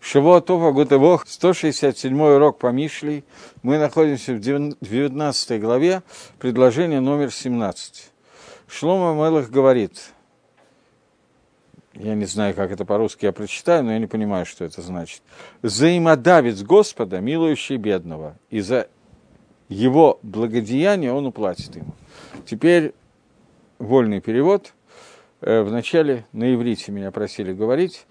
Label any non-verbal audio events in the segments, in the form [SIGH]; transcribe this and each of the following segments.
Шавуатова Гутевох, 167 урок по Мишлей. Мы находимся в 19 главе, предложение номер 17. Шлома Мелах говорит, я не знаю, как это по-русски я прочитаю, но я не понимаю, что это значит. «Взаимодавец Господа, милующий бедного, и за его благодеяние он уплатит ему». Теперь вольный перевод. Э, вначале на иврите меня просили говорить.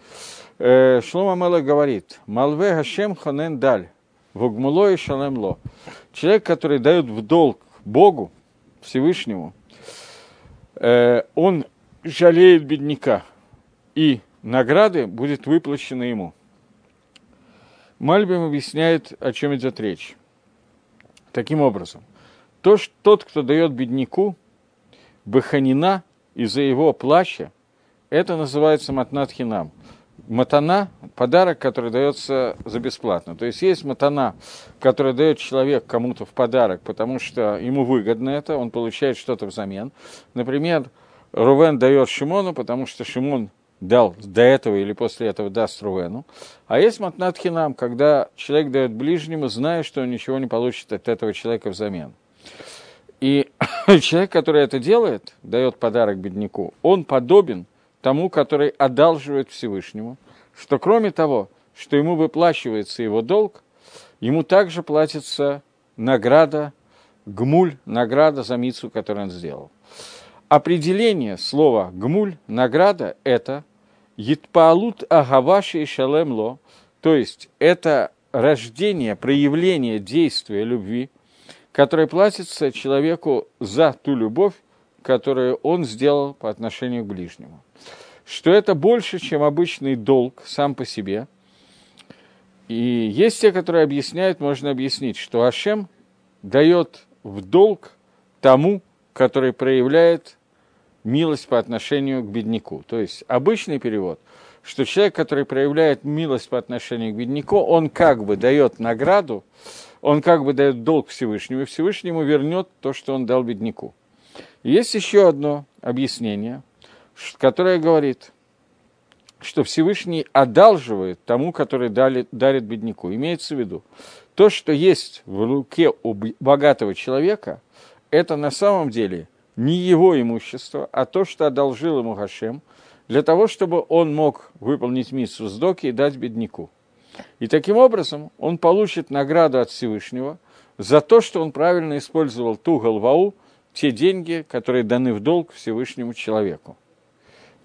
Шлома Мелах говорит, «Малве Гашем ханен даль, вогмуло и шалемло». Человек, который дает в долг Богу, Всевышнему, э, он жалеет бедняка, и награды будет выплачены ему. Мальбим объясняет, о чем идет речь. Таким образом, то, что тот, кто дает бедняку баханина из-за его плача, это называется матнат хинам матана – подарок, который дается за бесплатно. То есть есть матана, который дает человек кому-то в подарок, потому что ему выгодно это, он получает что-то взамен. Например, Рувен дает Шимону, потому что Шимон дал до этого или после этого даст Рувену. А есть матнат хинам, когда человек дает ближнему, зная, что он ничего не получит от этого человека взамен. И [COUGHS] человек, который это делает, дает подарок бедняку, он подобен – тому, который одалживает Всевышнему, что кроме того, что ему выплачивается его долг, ему также платится награда, гмуль, награда за мицу, которую он сделал. Определение слова гмуль, награда, это Етпаалут Агаваши и Шалемло, то есть это рождение, проявление действия любви, которое платится человеку за ту любовь, которую он сделал по отношению к ближнему что это больше, чем обычный долг сам по себе. И есть те, которые объясняют, можно объяснить, что Ашем дает в долг тому, который проявляет милость по отношению к бедняку. То есть обычный перевод, что человек, который проявляет милость по отношению к бедняку, он как бы дает награду, он как бы дает долг Всевышнему, и Всевышнему вернет то, что он дал бедняку. Есть еще одно объяснение, которая говорит, что Всевышний одалживает тому, который дали, дарит бедняку. Имеется в виду, то, что есть в руке у богатого человека, это на самом деле не его имущество, а то, что одолжил ему Хашем, для того, чтобы он мог выполнить миссу сдоки и дать бедняку. И таким образом он получит награду от Всевышнего за то, что он правильно использовал ту голвау, те деньги, которые даны в долг Всевышнему человеку.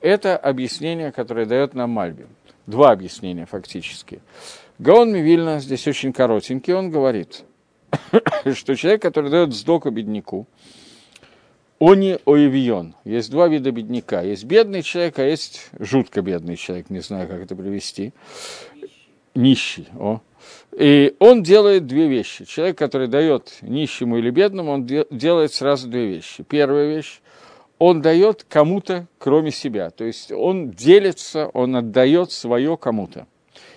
Это объяснение, которое дает нам Мальбим. Два объяснения фактически. Гаон Мивильна, здесь очень коротенький, он говорит, [COUGHS] что человек, который дает сдоку бедняку, они оевион. Есть два вида бедняка. Есть бедный человек, а есть жутко бедный человек. Не знаю, как это привести. Нищий. О. И он делает две вещи. Человек, который дает нищему или бедному, он делает сразу две вещи. Первая вещь он дает кому-то, кроме себя. То есть он делится, он отдает свое кому-то.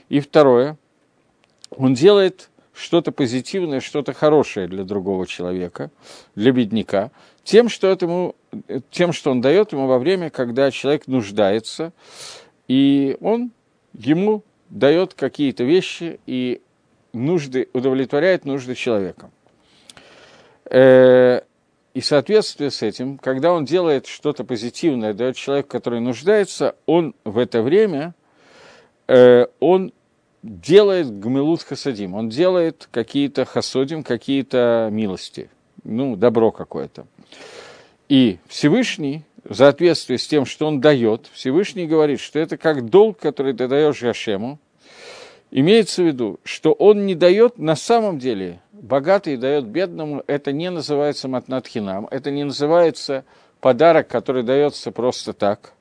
И второе, он делает что-то позитивное, что-то хорошее для другого человека, для бедняка, тем, что, этому, тем, что он дает ему во время, когда человек нуждается, и он ему дает какие-то вещи и нужды, удовлетворяет нужды человека. Э, и в соответствии с этим, когда он делает что-то позитивное, дает человеку, который нуждается, он в это время, э, он делает гмелут хасадим, он делает какие-то хасодим, какие-то милости, ну, добро какое-то. И Всевышний, в соответствии с тем, что он дает, Всевышний говорит, что это как долг, который ты даешь Гашему, имеется в виду, что он не дает на самом деле богатый дает бедному, это не называется матнатхинам, это не называется подарок, который дается просто так,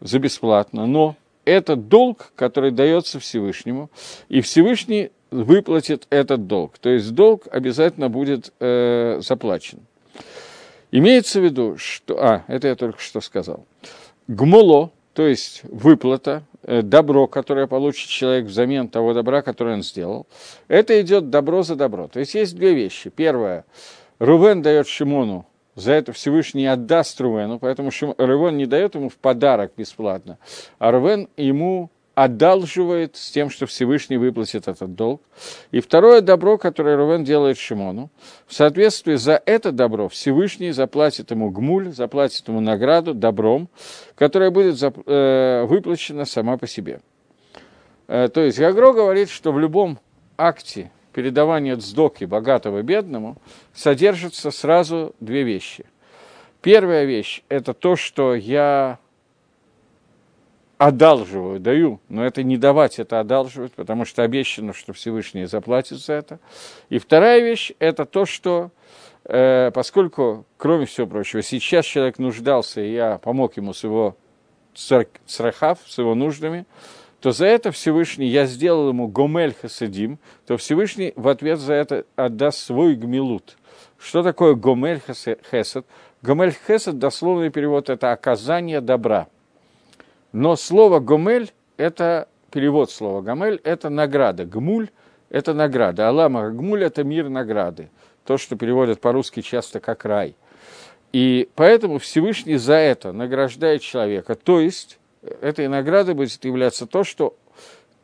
за бесплатно, но это долг, который дается Всевышнему, и Всевышний выплатит этот долг. То есть долг обязательно будет э, заплачен. Имеется в виду, что... А, это я только что сказал. Гмоло, то есть выплата, добро, которое получит человек взамен того добра, которое он сделал, это идет добро за добро. То есть есть две вещи. Первое, Рувен дает Шимону, за это Всевышний отдаст Рувену, поэтому Рувен не дает ему в подарок бесплатно, а Рувен ему одалживает с тем, что Всевышний выплатит этот долг. И второе добро, которое Рувен делает Шимону, в соответствии за это добро Всевышний заплатит ему гмуль, заплатит ему награду добром, которая будет э, выплачена сама по себе. Э, то есть Гагро говорит, что в любом акте передавания цдоки богатого бедному содержатся сразу две вещи. Первая вещь – это то, что я одалживаю, даю, но это не давать, это одалживать, потому что обещано, что Всевышний заплатит за это. И вторая вещь – это то, что э, поскольку, кроме всего прочего, сейчас человек нуждался, и я помог ему с его црахав, с его нуждами, то за это Всевышний, я сделал ему гомель хасадим, то Всевышний в ответ за это отдаст свой гмилут. Что такое гомель хесед? Гомель хесед, дословный перевод, это оказание добра – но слово «гомель» – это перевод слова «гомель» – это награда. «Гмуль» – это награда. Алама «гмуль» – это мир награды. То, что переводят по-русски часто как «рай». И поэтому Всевышний за это награждает человека. То есть, этой наградой будет являться то, что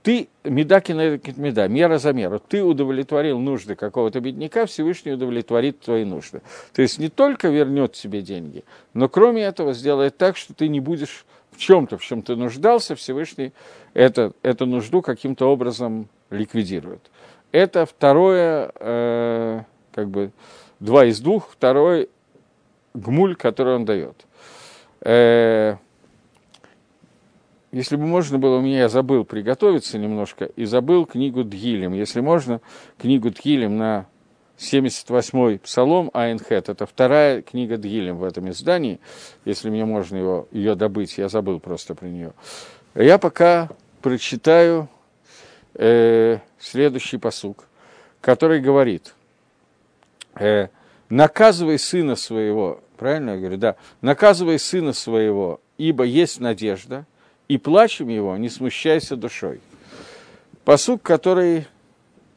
ты, медаки на меда, мера за меру, ты удовлетворил нужды какого-то бедняка, Всевышний удовлетворит твои нужды. То есть не только вернет тебе деньги, но кроме этого сделает так, что ты не будешь в чем-то, в чем ты нуждался, Всевышний это, эту нужду каким-то образом ликвидирует. Это второе, э, как бы, два из двух, второй гмуль, который он дает. Э, если бы можно было, у меня я забыл приготовиться немножко и забыл книгу Дгилем. Если можно, книгу Дгилем на 78-й псалом Айнхет, это вторая книга Дгилем в этом издании, если мне можно его, ее добыть, я забыл просто про нее. Я пока прочитаю э, следующий посук, который говорит, э, наказывай сына своего, правильно я говорю, да, наказывай сына своего, ибо есть надежда, и плачем его, не смущайся душой. Посук, который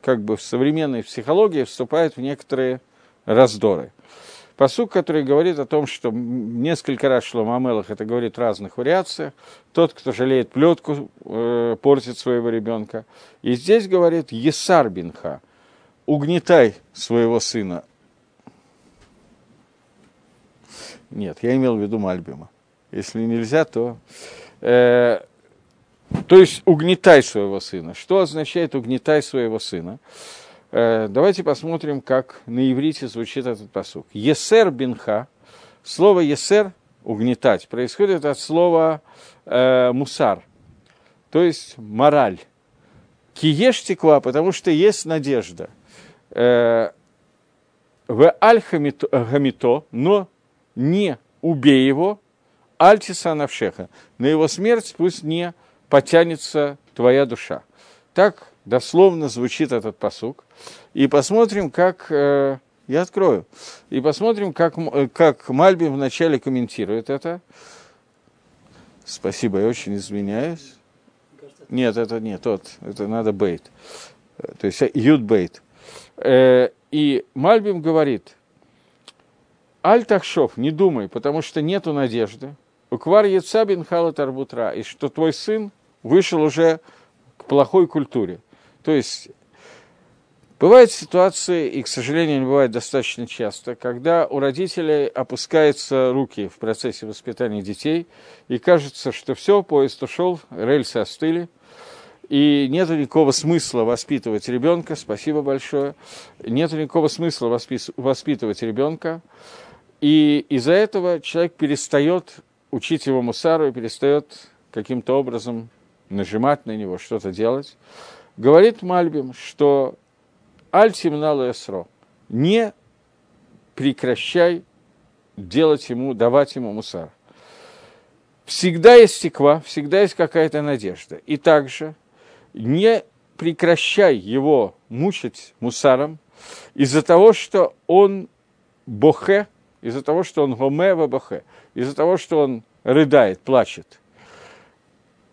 как бы в современной психологии вступает в некоторые раздоры. Посук, который говорит о том, что несколько раз шло Мамелах, это говорит в разных вариациях. Тот, кто жалеет плетку, э, портит своего ребенка. И здесь говорит Есар Бинха, угнетай своего сына. Нет, я имел в виду Мальбима. Если нельзя, то... Э, то есть угнетай своего сына. Что означает угнетай своего сына? Э, давайте посмотрим, как на иврите звучит этот посук. Есер бинха. Слово есер угнетать происходит от слова э, мусар, то есть мораль. Киеш текла, потому что есть надежда. Э, в аль хамито, но не убей его, альтиса навшеха. На его смерть пусть не потянется твоя душа. Так дословно звучит этот посук. И посмотрим, как... Э, я открою. И посмотрим, как, э, как Мальбим вначале комментирует это. Спасибо, я очень извиняюсь. Нет, это не тот, это надо бейт. То есть юд бейт. Э, и Мальбим говорит, Аль Тахшов, не думай, потому что нету надежды. Уквар Яцабин Хала Тарбутра, и что твой сын вышел уже к плохой культуре. То есть бывают ситуации, и, к сожалению, не бывает достаточно часто, когда у родителей опускаются руки в процессе воспитания детей, и кажется, что все, поезд ушел, рельсы остыли, и нет никакого смысла воспитывать ребенка, спасибо большое, нет никакого смысла воспитывать ребенка, и из-за этого человек перестает учить его мусару и перестает каким-то образом нажимать на него, что-то делать. Говорит Мальбим, что Альтимнал Эсро, не прекращай делать ему, давать ему мусар. Всегда есть теква, всегда есть какая-то надежда. И также не прекращай его мучить мусаром из-за того, что он бохе, из-за того, что он гомева бохе, из-за того, что он рыдает, плачет –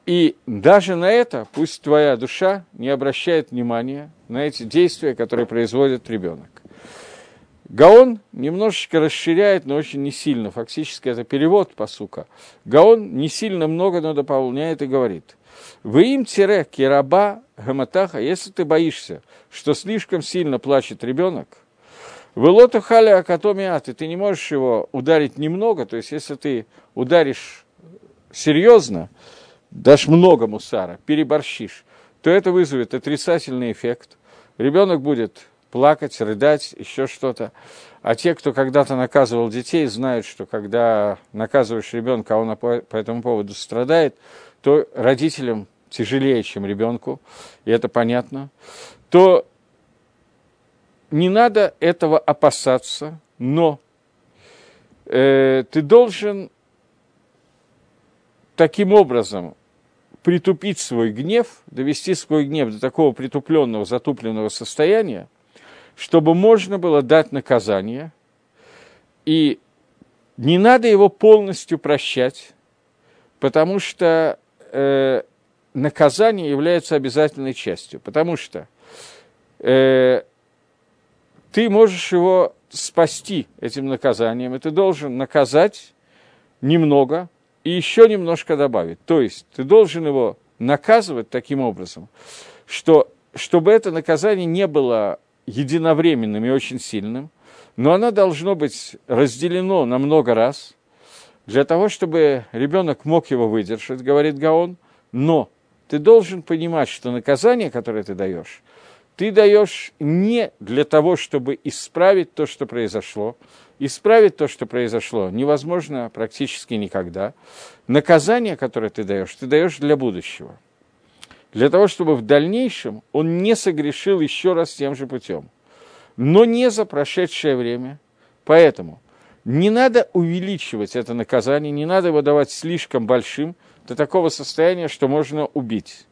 и даже на это пусть твоя душа не обращает внимания на эти действия, которые производит ребенок. Гаон немножечко расширяет, но очень не сильно. Фактически это перевод по сука. Гаон не сильно много, но дополняет и говорит. Вы им тире кираба гаматаха, если ты боишься, что слишком сильно плачет ребенок, вы лоту халя акатомиат, и ты не можешь его ударить немного, то есть если ты ударишь серьезно, дашь много мусара, переборщишь, то это вызовет отрицательный эффект. Ребенок будет плакать, рыдать, еще что-то. А те, кто когда-то наказывал детей, знают, что когда наказываешь ребенка, а он по, этому поводу страдает, то родителям тяжелее, чем ребенку, и это понятно, то не надо этого опасаться, но э, ты должен таким образом притупить свой гнев, довести свой гнев до такого притупленного, затупленного состояния, чтобы можно было дать наказание, и не надо его полностью прощать, потому что э, наказание является обязательной частью, потому что э, ты можешь его спасти этим наказанием, и ты должен наказать немного и еще немножко добавить. То есть ты должен его наказывать таким образом, что, чтобы это наказание не было единовременным и очень сильным, но оно должно быть разделено на много раз, для того, чтобы ребенок мог его выдержать, говорит Гаон, но ты должен понимать, что наказание, которое ты даешь, ты даешь не для того, чтобы исправить то, что произошло. Исправить то, что произошло, невозможно практически никогда. Наказание, которое ты даешь, ты даешь для будущего для того, чтобы в дальнейшем он не согрешил еще раз тем же путем, но не за прошедшее время. Поэтому не надо увеличивать это наказание, не надо его давать слишком большим, до такого состояния, что можно убить.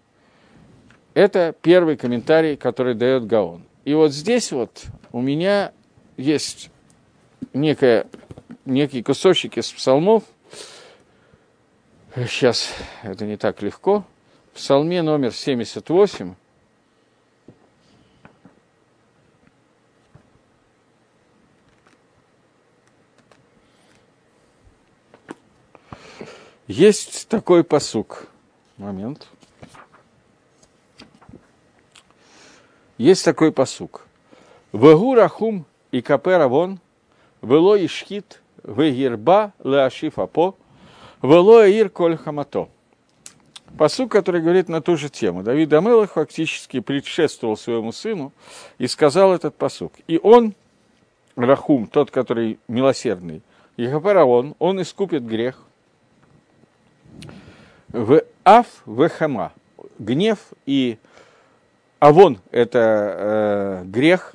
Это первый комментарий, который дает Гаон. И вот здесь вот у меня есть некая, некий кусочек из псалмов. Сейчас это не так легко в псалме номер 78 есть такой посук. Момент. Есть такой посук. Вегу рахум и капера вон, вело ишхит, вегирба леашифапо, вело ир коль хамато. Посук, который говорит на ту же тему. Давид Амелах фактически предшествовал своему сыну и сказал этот посук. И он, Рахум, тот, который милосердный, Ехапараон, он искупит грех. В Аф, в Хама. Гнев и Авон – это э, грех.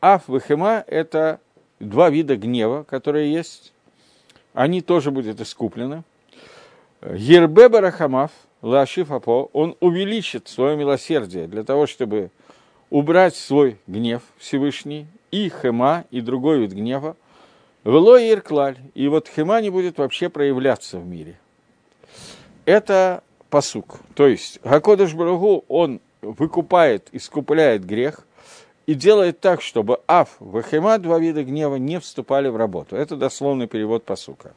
Аф, в Хема – это два вида гнева, которые есть. Они тоже будут искуплены. Ербе Барахамав – Лашиф Апо, он увеличит свое милосердие для того, чтобы убрать свой гнев Всевышний, и хема, и другой вид гнева, Вело и Ирклаль, и вот хема не будет вообще проявляться в мире. Это посук. То есть Гакодыш Барагу, он выкупает, искупляет грех и делает так, чтобы Аф, Вахема, два вида гнева, не вступали в работу. Это дословный перевод посука.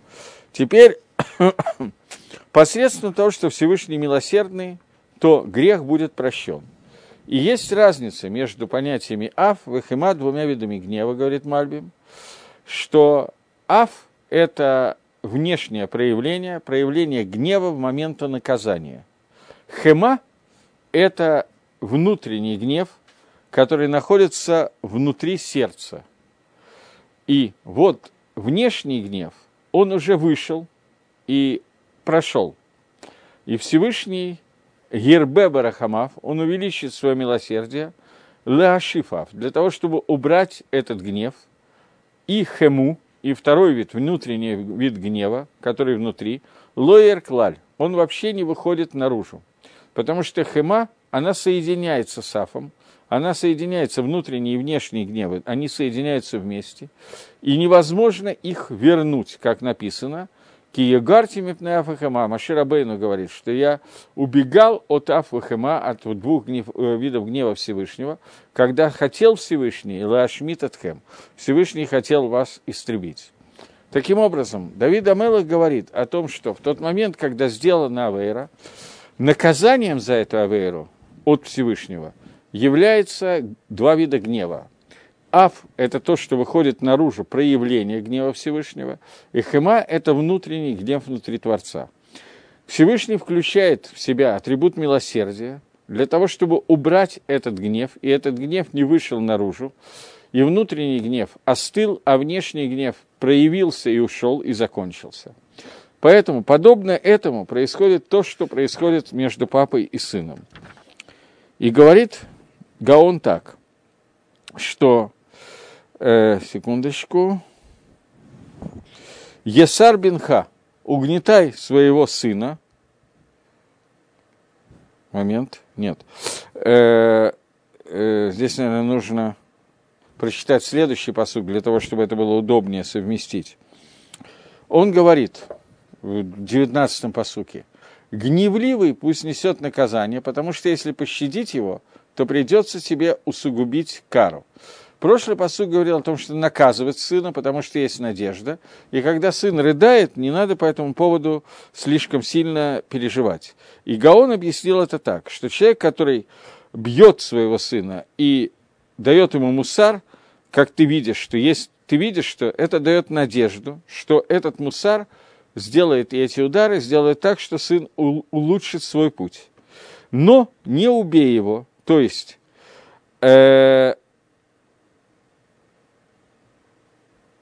Теперь [COUGHS] посредством того, что Всевышний милосердный, то грех будет прощен. И есть разница между понятиями аф, вахима, двумя видами гнева, говорит Мальбим, что аф – это внешнее проявление, проявление гнева в момент наказания. Хема – это внутренний гнев, который находится внутри сердца. И вот внешний гнев, он уже вышел – и прошел. И Всевышний Гербе Барахамав, он увеличит свое милосердие, Леашифав, для того, чтобы убрать этот гнев, и Хему, и второй вид, внутренний вид гнева, который внутри, Лоер Клаль, он вообще не выходит наружу. Потому что Хема, она соединяется с Афом, она соединяется, внутренние и внешние гневы, они соединяются вместе, и невозможно их вернуть, как написано – Киегарти мипне Афахема. Машир Абейну говорит, что я убегал от Афахема, от двух гнев, э, видов гнева Всевышнего, когда хотел Всевышний, Лашмит Атхем, Всевышний хотел вас истребить. Таким образом, Давид Амелах говорит о том, что в тот момент, когда сделана Авейра, наказанием за эту Авейру от Всевышнего является два вида гнева. Ав – это то, что выходит наружу, проявление гнева Всевышнего, и хема – это внутренний гнев внутри Творца. Всевышний включает в себя атрибут милосердия для того, чтобы убрать этот гнев, и этот гнев не вышел наружу, и внутренний гнев остыл, а внешний гнев проявился и ушел, и закончился. Поэтому, подобно этому, происходит то, что происходит между папой и сыном. И говорит Гаон так, что, э, секундочку, Есар Бинха, угнетай своего сына, момент, нет, э, э, здесь, наверное, нужно прочитать следующий посуд для того, чтобы это было удобнее совместить. Он говорит в 19-м посуке, гневливый пусть несет наказание, потому что если пощадить его, то придется тебе усугубить кару. Прошлый посуд говорил о том, что наказывать сына, потому что есть надежда. И когда сын рыдает, не надо по этому поводу слишком сильно переживать. И Гаон объяснил это так, что человек, который бьет своего сына и дает ему мусар, как ты видишь, что есть, ты видишь, что это дает надежду, что этот мусар сделает эти удары, сделает так, что сын улучшит свой путь. Но не убей его, то есть э,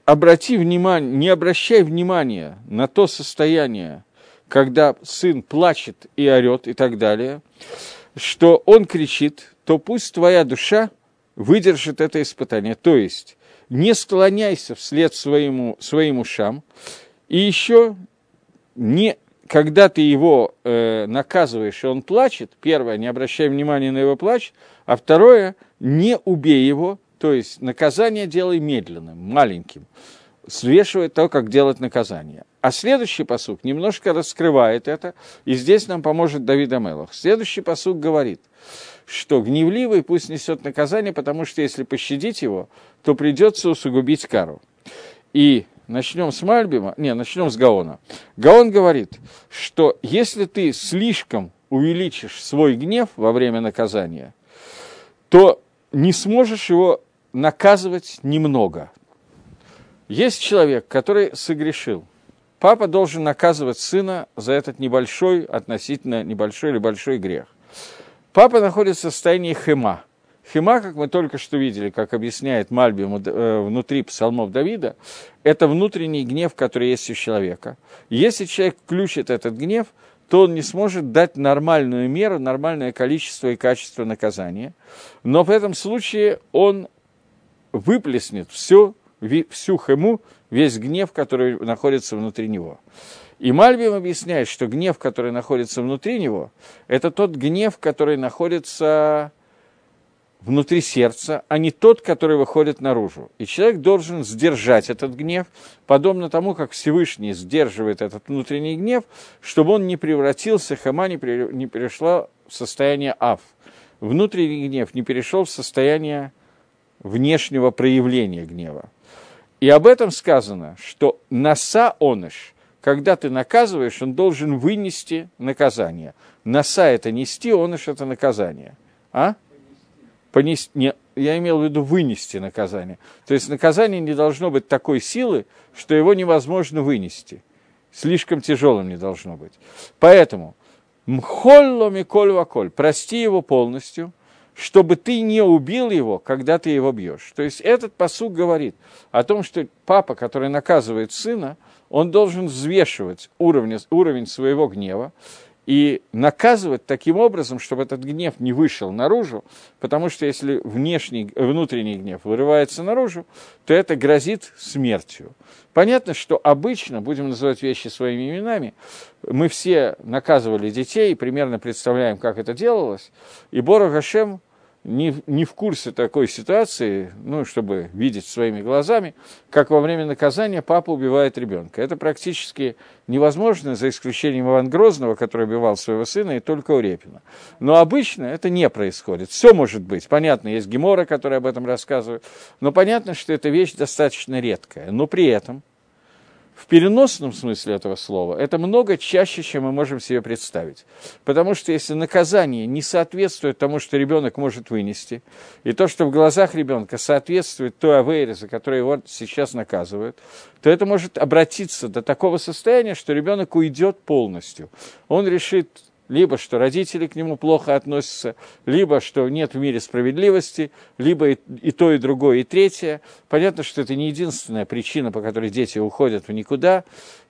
обрати внимание, не обращай внимания на то состояние, когда сын плачет и орет и так далее, что он кричит, то пусть твоя душа выдержит это испытание. То есть не склоняйся вслед своему, своим ушам, и еще не, когда ты его э, наказываешь, и он плачет, первое, не обращай внимания на его плач, а второе, не убей его, то есть наказание делай медленным, маленьким, свешивая то, как делать наказание. А следующий посук немножко раскрывает это, и здесь нам поможет Давид Амелах. Следующий посук говорит, что гневливый пусть несет наказание, потому что если пощадить его, то придется усугубить кару. И начнем с Мальбима, не, начнем с Гаона. Гаон говорит, что если ты слишком увеличишь свой гнев во время наказания, то не сможешь его наказывать немного. Есть человек, который согрешил. Папа должен наказывать сына за этот небольшой, относительно небольшой или большой грех. Папа находится в состоянии хема – Хима, как мы только что видели, как объясняет Мальби э, внутри псалмов Давида, это внутренний гнев, который есть у человека. Если человек включит этот гнев, то он не сможет дать нормальную меру, нормальное количество и качество наказания. Но в этом случае он выплеснет всю, всю хему, весь гнев, который находится внутри него. И Мальбим объясняет, что гнев, который находится внутри него, это тот гнев, который находится внутри сердца, а не тот, который выходит наружу. И человек должен сдержать этот гнев, подобно тому, как Всевышний сдерживает этот внутренний гнев, чтобы он не превратился, хама не, перешла в состояние ав. Внутренний гнев не перешел в состояние внешнего проявления гнева. И об этом сказано, что наса оныш, когда ты наказываешь, он должен вынести наказание. Наса – это нести, оныш – это наказание. А? Понести, не, я имел в виду вынести наказание. То есть наказание не должно быть такой силы, что его невозможно вынести. Слишком тяжелым не должно быть. Поэтому мхолло миколь ваколь, прости его полностью, чтобы ты не убил его, когда ты его бьешь. То есть этот посуг говорит о том, что папа, который наказывает сына, он должен взвешивать уровень, уровень своего гнева, и наказывать таким образом, чтобы этот гнев не вышел наружу, потому что если внешний, внутренний гнев вырывается наружу, то это грозит смертью. Понятно, что обычно, будем называть вещи своими именами, мы все наказывали детей, примерно представляем, как это делалось, и Бора Гашем не, не в курсе такой ситуации, ну, чтобы видеть своими глазами, как во время наказания папа убивает ребенка. Это практически невозможно, за исключением Ивана Грозного, который убивал своего сына, и только у Репина. Но обычно это не происходит. Все может быть. Понятно, есть Гемора, который об этом рассказывает, но понятно, что эта вещь достаточно редкая. Но при этом в переносном смысле этого слова это много чаще, чем мы можем себе представить. Потому что если наказание не соответствует тому, что ребенок может вынести, и то, что в глазах ребенка соответствует той авейре, за которой его сейчас наказывают, то это может обратиться до такого состояния, что ребенок уйдет полностью. Он решит либо что родители к нему плохо относятся, либо что нет в мире справедливости, либо и, и то, и другое, и третье. Понятно, что это не единственная причина, по которой дети уходят в никуда,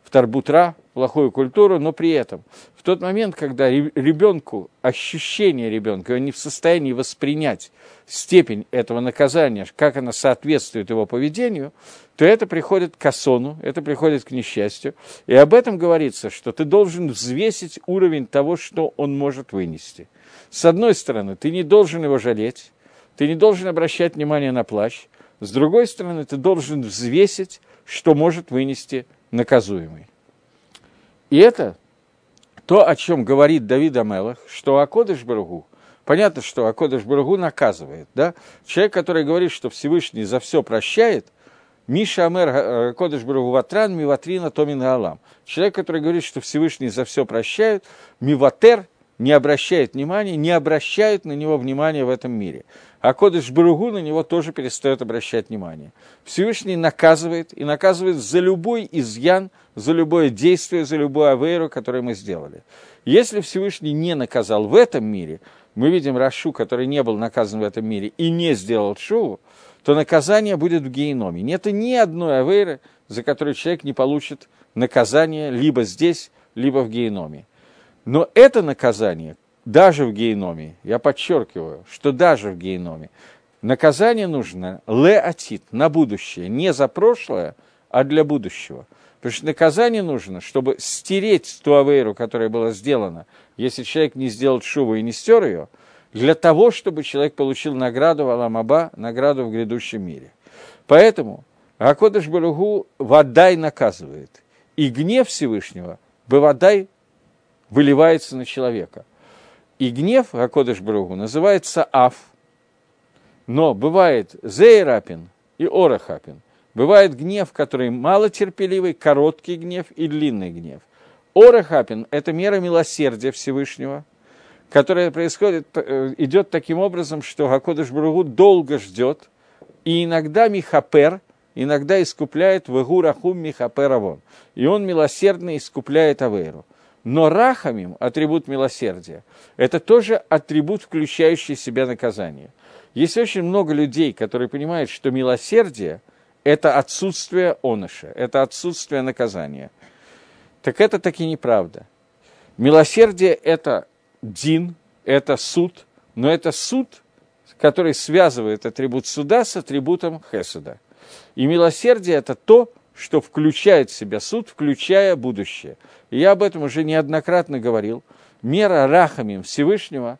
в тарбутра, плохую культуру, но при этом в тот момент, когда ребенку, ощущение ребенка, он не в состоянии воспринять степень этого наказания, как она соответствует его поведению, то это приходит к осону, это приходит к несчастью. И об этом говорится, что ты должен взвесить уровень того, что он может вынести. С одной стороны, ты не должен его жалеть, ты не должен обращать внимание на плащ. С другой стороны, ты должен взвесить, что может вынести наказуемый. И это то, о чем говорит Давид Амелах, что Акодыш Баругу, понятно, что Акодыш Баругу наказывает, да? Человек, который говорит, что Всевышний за все прощает, Миша Амер э, Кодыш Баругу Ватран, Миватрина Томин Алам. Человек, который говорит, что Всевышний за все прощает, Миватер не обращает внимания, не обращает на него внимания в этом мире. А Кодыш Баругу на него тоже перестает обращать внимание. Всевышний наказывает, и наказывает за любой изъян, за любое действие, за любую авейру, которую мы сделали. Если Всевышний не наказал в этом мире, мы видим Рашу, который не был наказан в этом мире и не сделал шоу, то наказание будет в геноме. Нет ни одной авейры, за которую человек не получит наказание либо здесь, либо в геноме. Но это наказание, даже в геноме, я подчеркиваю, что даже в геноме, наказание нужно леатит, на будущее, не за прошлое, а для будущего. Потому что наказание нужно, чтобы стереть ту авейру, которая была сделана, если человек не сделал шубу и не стер ее – для того, чтобы человек получил награду в Аламаба, награду в грядущем мире. Поэтому Акодыш Баругу водай наказывает. И гнев Всевышнего Бавадай выливается на человека. И гнев Акодыш Баругу называется Аф. Но бывает Зейрапин и Орахапин. Бывает гнев, который малотерпеливый, короткий гнев и длинный гнев. Орахапин – это мера милосердия Всевышнего – которая происходит, э, идет таким образом, что Гакодыш Бругу долго ждет, и иногда Михапер, иногда искупляет Вегу Рахум Михапер Авон. И он милосердно искупляет Аверу. Но Рахамим, атрибут милосердия, это тоже атрибут, включающий в себя наказание. Есть очень много людей, которые понимают, что милосердие – это отсутствие оныша, это отсутствие наказания. Так это таки неправда. Милосердие – это дин, это суд, но это суд, который связывает атрибут суда с атрибутом хесуда. И милосердие – это то, что включает в себя суд, включая будущее. И я об этом уже неоднократно говорил. Мера рахамим Всевышнего,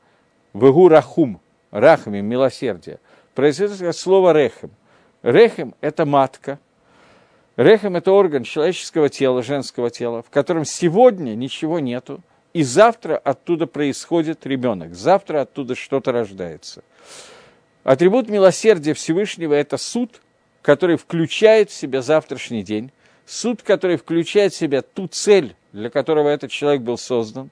вегу рахум, рахамим, милосердие, произойдет от слова рехем. Рехем – это матка. Рехем – это орган человеческого тела, женского тела, в котором сегодня ничего нету, и завтра оттуда происходит ребенок, завтра оттуда что-то рождается. Атрибут милосердия Всевышнего – это суд, который включает в себя завтрашний день, суд, который включает в себя ту цель, для которого этот человек был создан,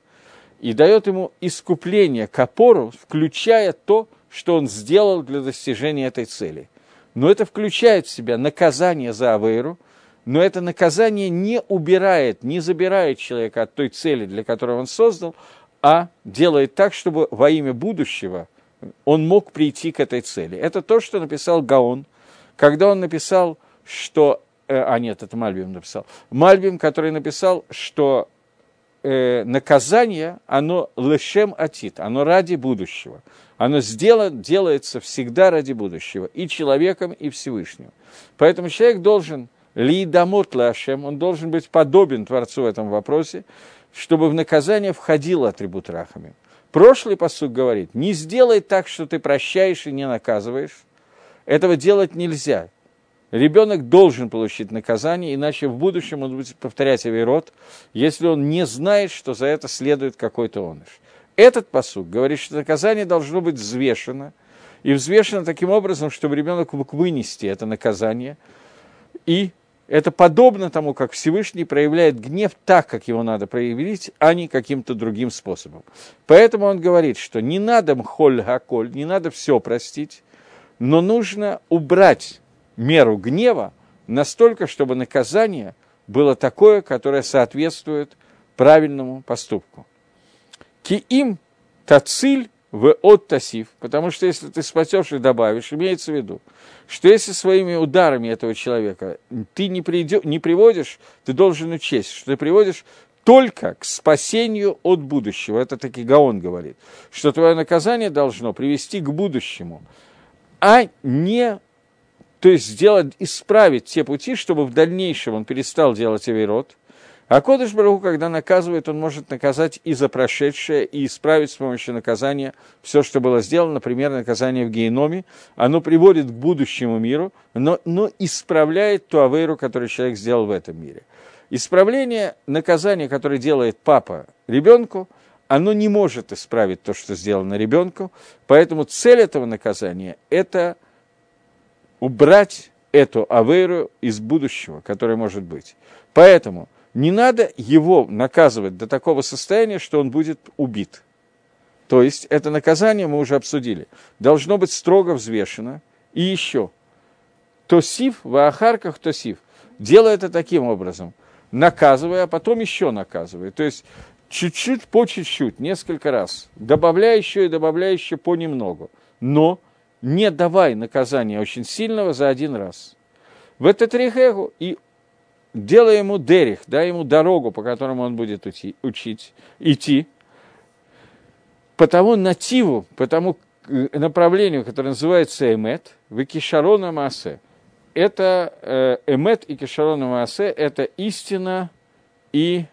и дает ему искупление к опору, включая то, что он сделал для достижения этой цели. Но это включает в себя наказание за Авейру – но это наказание не убирает, не забирает человека от той цели, для которой он создал, а делает так, чтобы во имя будущего он мог прийти к этой цели. Это то, что написал Гаон, когда он написал, что... Э, а нет, это Мальбим написал. Мальбим, который написал, что э, наказание, оно лешем атит, оно ради будущего. Оно сделано, делается всегда ради будущего, и человеком, и Всевышним. Поэтому человек должен Лидамот Лашем, он должен быть подобен Творцу в этом вопросе, чтобы в наказание входил атрибут Рахами. Прошлый посуд говорит, не сделай так, что ты прощаешь и не наказываешь. Этого делать нельзя. Ребенок должен получить наказание, иначе в будущем он будет повторять авирот, если он не знает, что за это следует какой-то оныш. Этот посуд говорит, что наказание должно быть взвешено, и взвешено таким образом, чтобы ребенок мог вынести это наказание, и Это подобно тому, как Всевышний проявляет гнев так, как его надо проявить, а не каким-то другим способом. Поэтому он говорит, что не надо мхоль гаколь, не надо все простить, но нужно убрать меру гнева настолько, чтобы наказание было такое, которое соответствует правильному поступку. Ки им тациль в от тасив, потому что если ты спасешь и добавишь, имеется в виду, что если своими ударами этого человека ты не, придё, не приводишь, ты должен учесть, что ты приводишь только к спасению от будущего. Это таки Гаон говорит, что твое наказание должно привести к будущему, а не, то есть сделать, исправить те пути, чтобы в дальнейшем он перестал делать авирот – а Кодыш Барагу, когда наказывает, он может наказать и за прошедшее, и исправить с помощью наказания все, что было сделано, например, наказание в геноме. Оно приводит к будущему миру, но, но исправляет ту авейру, которую человек сделал в этом мире. Исправление наказания, которое делает папа ребенку, оно не может исправить то, что сделано ребенку, поэтому цель этого наказания – это убрать эту авейру из будущего, которое может быть. Поэтому – не надо его наказывать до такого состояния, что он будет убит. То есть это наказание мы уже обсудили. Должно быть строго взвешено. И еще. Тосив в ахарках тосив. Делай это таким образом. Наказывая, а потом еще наказывая. То есть чуть-чуть по чуть-чуть, несколько раз. Добавляя еще и добавляя еще понемногу. Но не давай наказания очень сильного за один раз. В этот рехегу и делай ему дерих, дай ему дорогу, по которому он будет уйти, учить, идти, по тому нативу, по тому э, направлению, которое называется эмет, в кишарона маасе. Это э, эмет и кишарона маасе – это истина и,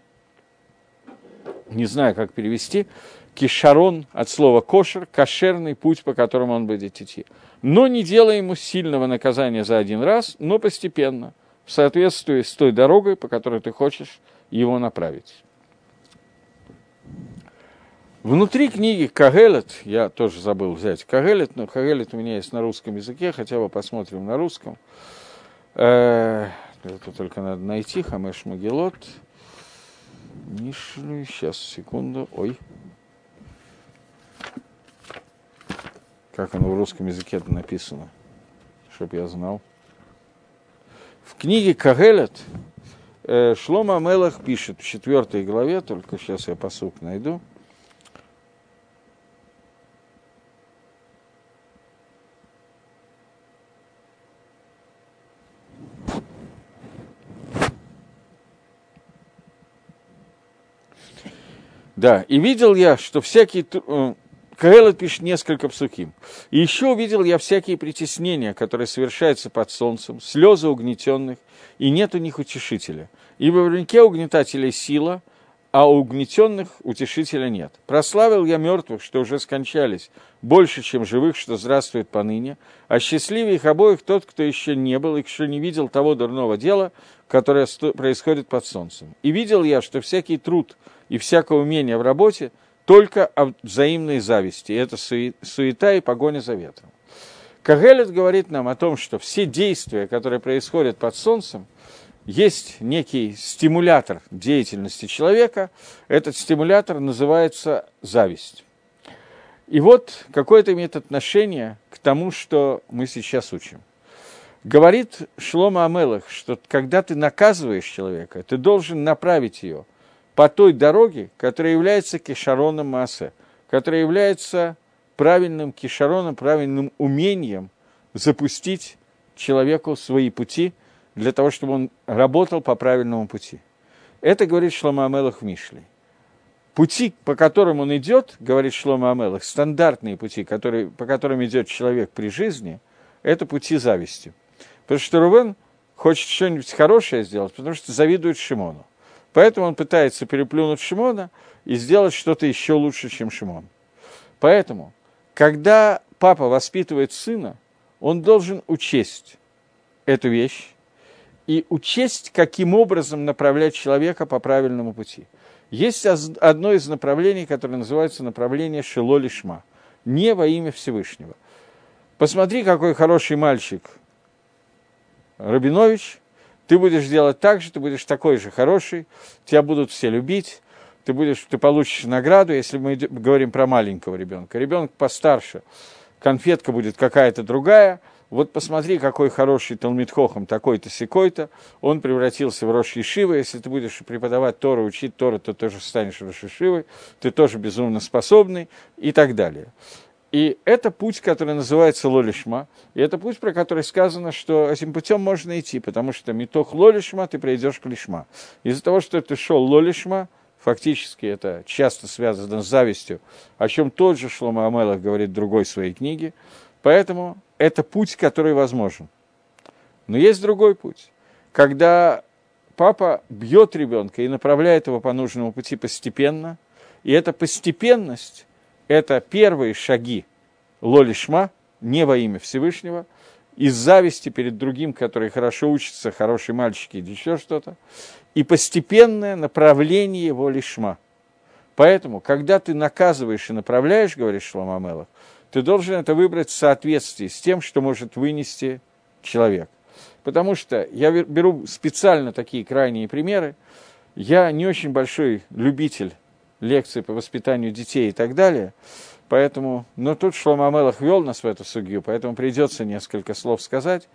не знаю, как перевести, кишарон от слова кошер, кошерный путь, по которому он будет идти. Но не делай ему сильного наказания за один раз, но постепенно – в соответствии с той дорогой, по которой ты хочешь его направить. Внутри книги Кагелет, я тоже забыл взять Кагелет, но Кагелет у меня есть на русском языке, хотя бы посмотрим на русском. Э, это только надо найти, Хамеш Магелот. Мишли, сейчас, секунду, ой. Как оно в русском языке написано, чтобы я знал. В книге Кагелет э, Шлома Мелах пишет в четвертой главе, только сейчас я посук найду. Да, и видел я, что всякий э, Каэлот пишет несколько псуким. И еще увидел я всякие притеснения, которые совершаются под солнцем, слезы угнетенных, и нет у них утешителя. Ибо в рынке угнетателей сила, а у угнетенных утешителя нет. Прославил я мертвых, что уже скончались, больше, чем живых, что здравствует поныне, а счастливее их обоих тот, кто еще не был и еще не видел того дурного дела, которое происходит под солнцем. И видел я, что всякий труд и всякое умение в работе – только о взаимной зависти. Это суета и погоня за ветром. Кагелет говорит нам о том, что все действия, которые происходят под солнцем, есть некий стимулятор деятельности человека. Этот стимулятор называется зависть. И вот какое это имеет отношение к тому, что мы сейчас учим. Говорит Шлома Амелах, что когда ты наказываешь человека, ты должен направить ее по той дороге, которая является кишароном массы, которая является правильным кишароном, правильным умением запустить человеку свои пути для того, чтобы он работал по правильному пути. Это говорит Шлома Амелах в Мишле. Пути, по которым он идет, говорит Шлома Амелах, стандартные пути, которые, по которым идет человек при жизни, это пути зависти. Потому что Рувен хочет что-нибудь хорошее сделать, потому что завидует Шимону. Поэтому он пытается переплюнуть Шимона и сделать что-то еще лучше, чем Шимон. Поэтому, когда папа воспитывает сына, он должен учесть эту вещь и учесть, каким образом направлять человека по правильному пути. Есть одно из направлений, которое называется направление Шилолишма, не во имя Всевышнего. Посмотри, какой хороший мальчик Рабинович – ты будешь делать так же, ты будешь такой же хороший, тебя будут все любить, ты, будешь, ты получишь награду, если мы говорим про маленького ребенка. Ребенок постарше, конфетка будет какая-то другая, вот посмотри, какой хороший Талмитхохом такой-то, секой-то, он превратился в Рош Ешива, если ты будешь преподавать Тору, учить Тору, то тоже станешь Рош Ешивой, ты тоже безумно способный и так далее. И это путь, который называется Лолишма, и это путь, про который сказано, что этим путем можно идти, потому что метох Лолишма ты придешь к Лишма. Из-за того, что ты шел Лолишма, фактически это часто связано с завистью, о чем тот же Шлома Амелах говорит в другой своей книге, поэтому это путь, который возможен. Но есть другой путь. Когда папа бьет ребенка и направляет его по нужному пути постепенно, и эта постепенность – это первые шаги лолишма, не во имя Всевышнего, из зависти перед другим, который хорошо учится, хороший мальчик или еще что-то, и постепенное направление его лишма. Поэтому, когда ты наказываешь и направляешь, говорит Шломамелах, ты должен это выбрать в соответствии с тем, что может вынести человек. Потому что я беру специально такие крайние примеры. Я не очень большой любитель лекций по воспитанию детей и так далее, поэтому, но тут Шлома Амелах вел нас в эту судью, поэтому придется несколько слов сказать.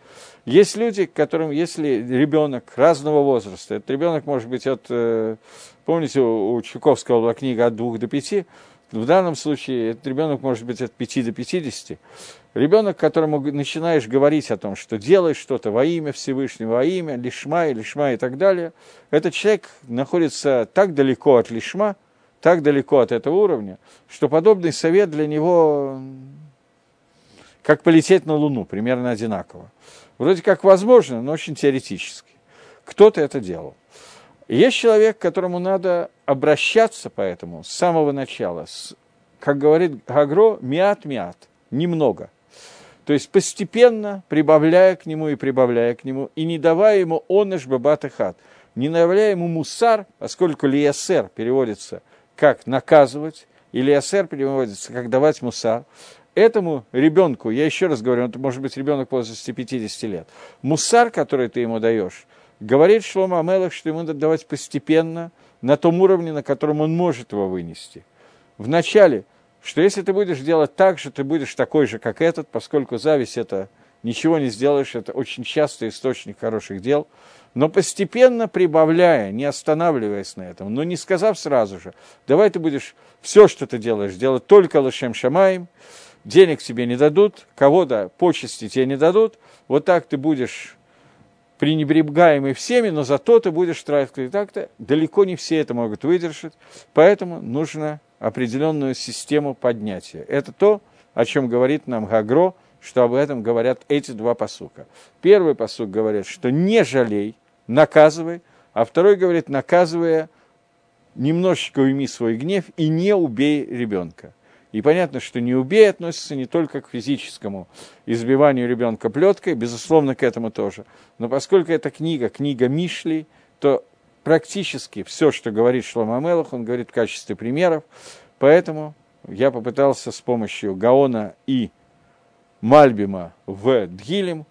Есть люди, которым, если ребенок разного возраста, этот ребенок может быть от, э, помните, у Чуковского была книга от двух до пяти, в данном случае этот ребенок может быть от 5 до 50. Ребенок, которому начинаешь говорить о том, что делай что-то во имя Всевышнего, во имя лишма и лишма и так далее, этот человек находится так далеко от лишма, так далеко от этого уровня, что подобный совет для него как полететь на Луну, примерно одинаково. Вроде как возможно, но очень теоретически. Кто-то это делал. Есть человек, к которому надо обращаться поэтому с самого начала, с, как говорит Гагро, миат-миат, немного. То есть постепенно прибавляя к нему и прибавляя к нему, и не давая ему оныш бабат и хат, не давая ему мусар, поскольку лиасер переводится как наказывать, и лиасер переводится как давать мусар, этому ребенку, я еще раз говорю, это может быть ребенок в возрасте 50 лет, мусар, который ты ему даешь, Говорит Шлома Амелах, что ему надо давать постепенно, на том уровне, на котором он может его вынести. Вначале, что если ты будешь делать так же, ты будешь такой же, как этот, поскольку зависть – это ничего не сделаешь, это очень частый источник хороших дел, но постепенно прибавляя, не останавливаясь на этом, но не сказав сразу же, давай ты будешь все, что ты делаешь, делать только лошем шамаем, денег тебе не дадут, кого-то почести тебе не дадут, вот так ты будешь пренебрегаемый всеми, но зато ты будешь тратить и так-то. Далеко не все это могут выдержать, поэтому нужно определенную систему поднятия. Это то, о чем говорит нам Гагро, что об этом говорят эти два посука. Первый посук говорит, что не жалей, наказывай, а второй говорит, наказывая, немножечко уйми свой гнев и не убей ребенка. И понятно, что не убей относится не только к физическому избиванию ребенка плеткой, безусловно, к этому тоже. Но поскольку эта книга, книга Мишли, то практически все, что говорит Шлома Мелах, он говорит в качестве примеров. Поэтому я попытался с помощью Гаона и Мальбима в Дгилем,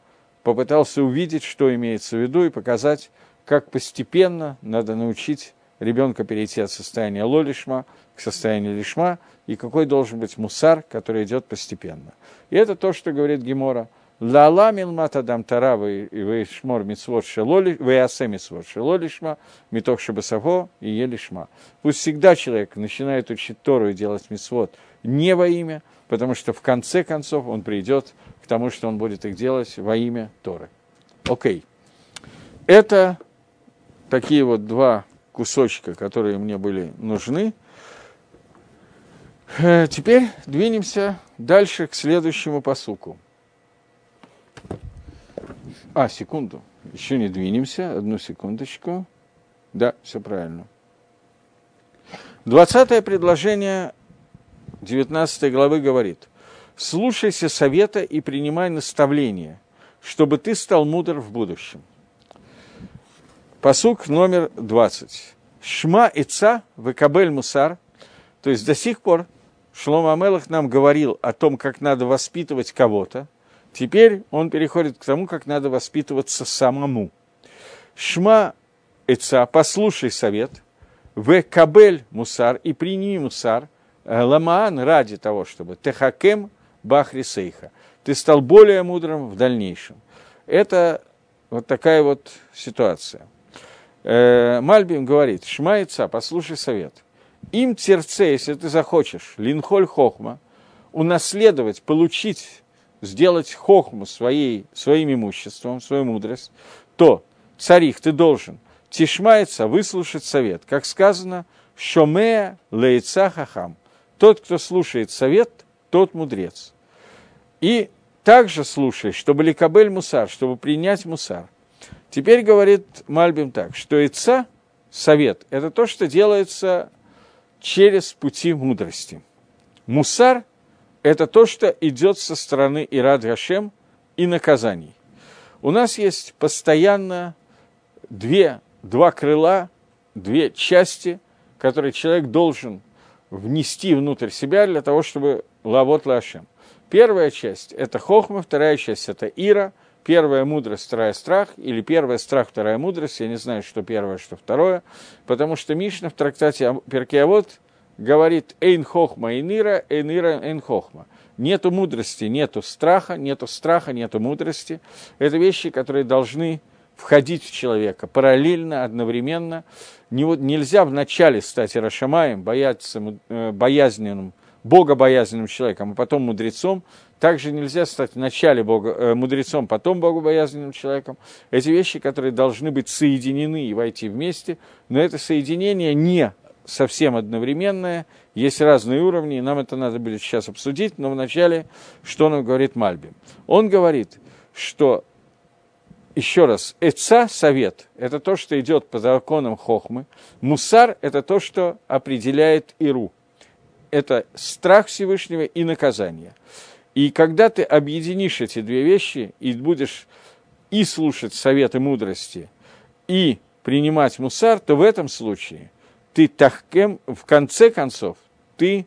попытался увидеть, что имеется в виду, и показать, как постепенно надо научить ребенка перейти от состояния лолишма к состоянию лишма, и какой должен быть мусар, который идет постепенно. И это то, что говорит Гемора. Лала милмата дам тара вы шмор митцвот шелоли, вы асе митцвот шелолишма, митох шабасаго и елишма. Пусть всегда человек начинает учить Тору и делать митцвот не во имя, потому что в конце концов он придет к тому, что он будет их делать во имя Торы. Окей. Okay. Это такие вот два кусочка, которые мне были нужны. Э, теперь двинемся дальше к следующему посуку. А, секунду. Еще не двинемся. Одну секундочку. Да, все правильно. Двадцатое предложение 19 главы говорит. «Слушайся совета и принимай наставления, чтобы ты стал мудр в будущем». Посук номер 20. «Шма ица векабель мусар». То есть до сих пор Шлома Амелах нам говорил о том, как надо воспитывать кого-то. Теперь он переходит к тому, как надо воспитываться самому. Шма Эца, послушай совет, в Кабель Мусар и прими Мусар, Ламаан ради того, чтобы Техакем Бахри Сейха. Ты стал более мудрым в дальнейшем. Это вот такая вот ситуация. Э, Мальбим говорит, Шмайца, послушай совет. Им терце, если ты захочешь, линхоль хохма, унаследовать, получить, сделать хохму своей, своим имуществом, свою мудрость, то царих ты должен тишмается выслушать совет. Как сказано, шомея лейца хахам. Тот, кто слушает совет, тот мудрец. И также слушай, чтобы ликабель мусар, чтобы принять мусар. Теперь говорит Мальбим так, что ица, совет, это то, что делается через пути мудрости. Мусар – это то, что идет со стороны Ирад Гашем и наказаний. У нас есть постоянно две, два крыла, две части, которые человек должен внести внутрь себя для того, чтобы лавот лашем. Первая часть – это хохма, вторая часть – это ира, первая мудрость, вторая страх, или первая страх, вторая мудрость, я не знаю, что первое, что второе, потому что Мишна в трактате Перкиавод говорит «эйн хохма эйн ира, эйн ира эйн хохма». Нету мудрости, нету страха, нету страха, нету мудрости. Это вещи, которые должны входить в человека параллельно, одновременно. нельзя вначале стать Рашамаем, бояться, э, боязненным, богобоязненным человеком, а потом мудрецом. Также нельзя стать вначале бога, э, мудрецом, потом богобоязненным человеком. Эти вещи, которые должны быть соединены и войти вместе, но это соединение не совсем одновременное, есть разные уровни, и нам это надо будет сейчас обсудить, но вначале, что нам говорит Мальби? Он говорит, что еще раз, эца, совет, это то, что идет по законам хохмы. Мусар – это то, что определяет Иру. Это страх Всевышнего и наказание. И когда ты объединишь эти две вещи и будешь и слушать советы мудрости, и принимать мусар, то в этом случае ты тахкем, в конце концов, ты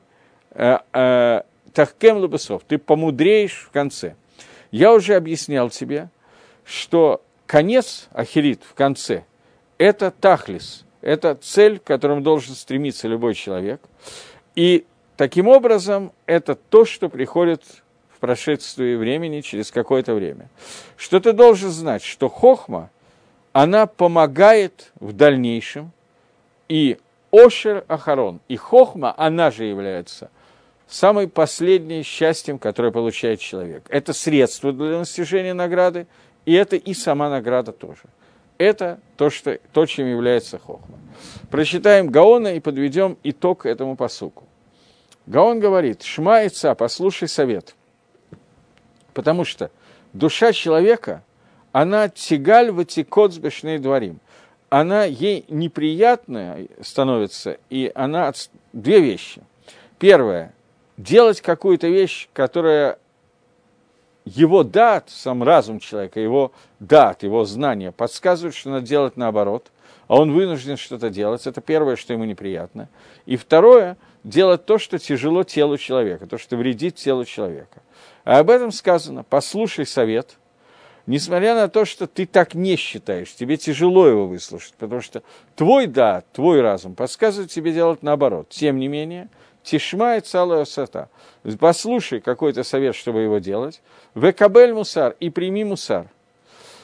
э, э, тахкем лабасов, ты помудреешь в конце. Я уже объяснял тебе, что конец, ахерит, в конце, это тахлис, это цель, к которому должен стремиться любой человек. И таким образом это то, что приходит в прошествии времени через какое-то время. Что ты должен знать, что хохма, она помогает в дальнейшем, и Ошер Ахарон, и хохма, она же является самым последним счастьем, которое получает человек. Это средство для достижения награды, и это и сама награда тоже. Это то, что, то чем является хохма. Прочитаем Гаона и подведем итог этому посуку. Гаон говорит, «Шма ица, послушай совет». Потому что душа человека, она тигаль ватикот с дворим. Она ей неприятная становится, и она... Две вещи. Первое. Делать какую-то вещь, которая его дат, сам разум человека, его дат, его знания подсказывают, что надо делать наоборот, а он вынужден что-то делать. Это первое, что ему неприятно. И второе, делать то, что тяжело телу человека, то, что вредит телу человека. А об этом сказано, послушай совет, несмотря на то, что ты так не считаешь, тебе тяжело его выслушать, потому что твой да, твой разум подсказывает тебе делать наоборот. Тем не менее, Тишма и целая сата. Послушай какой-то совет, чтобы его делать. Векабель мусар и прими мусар.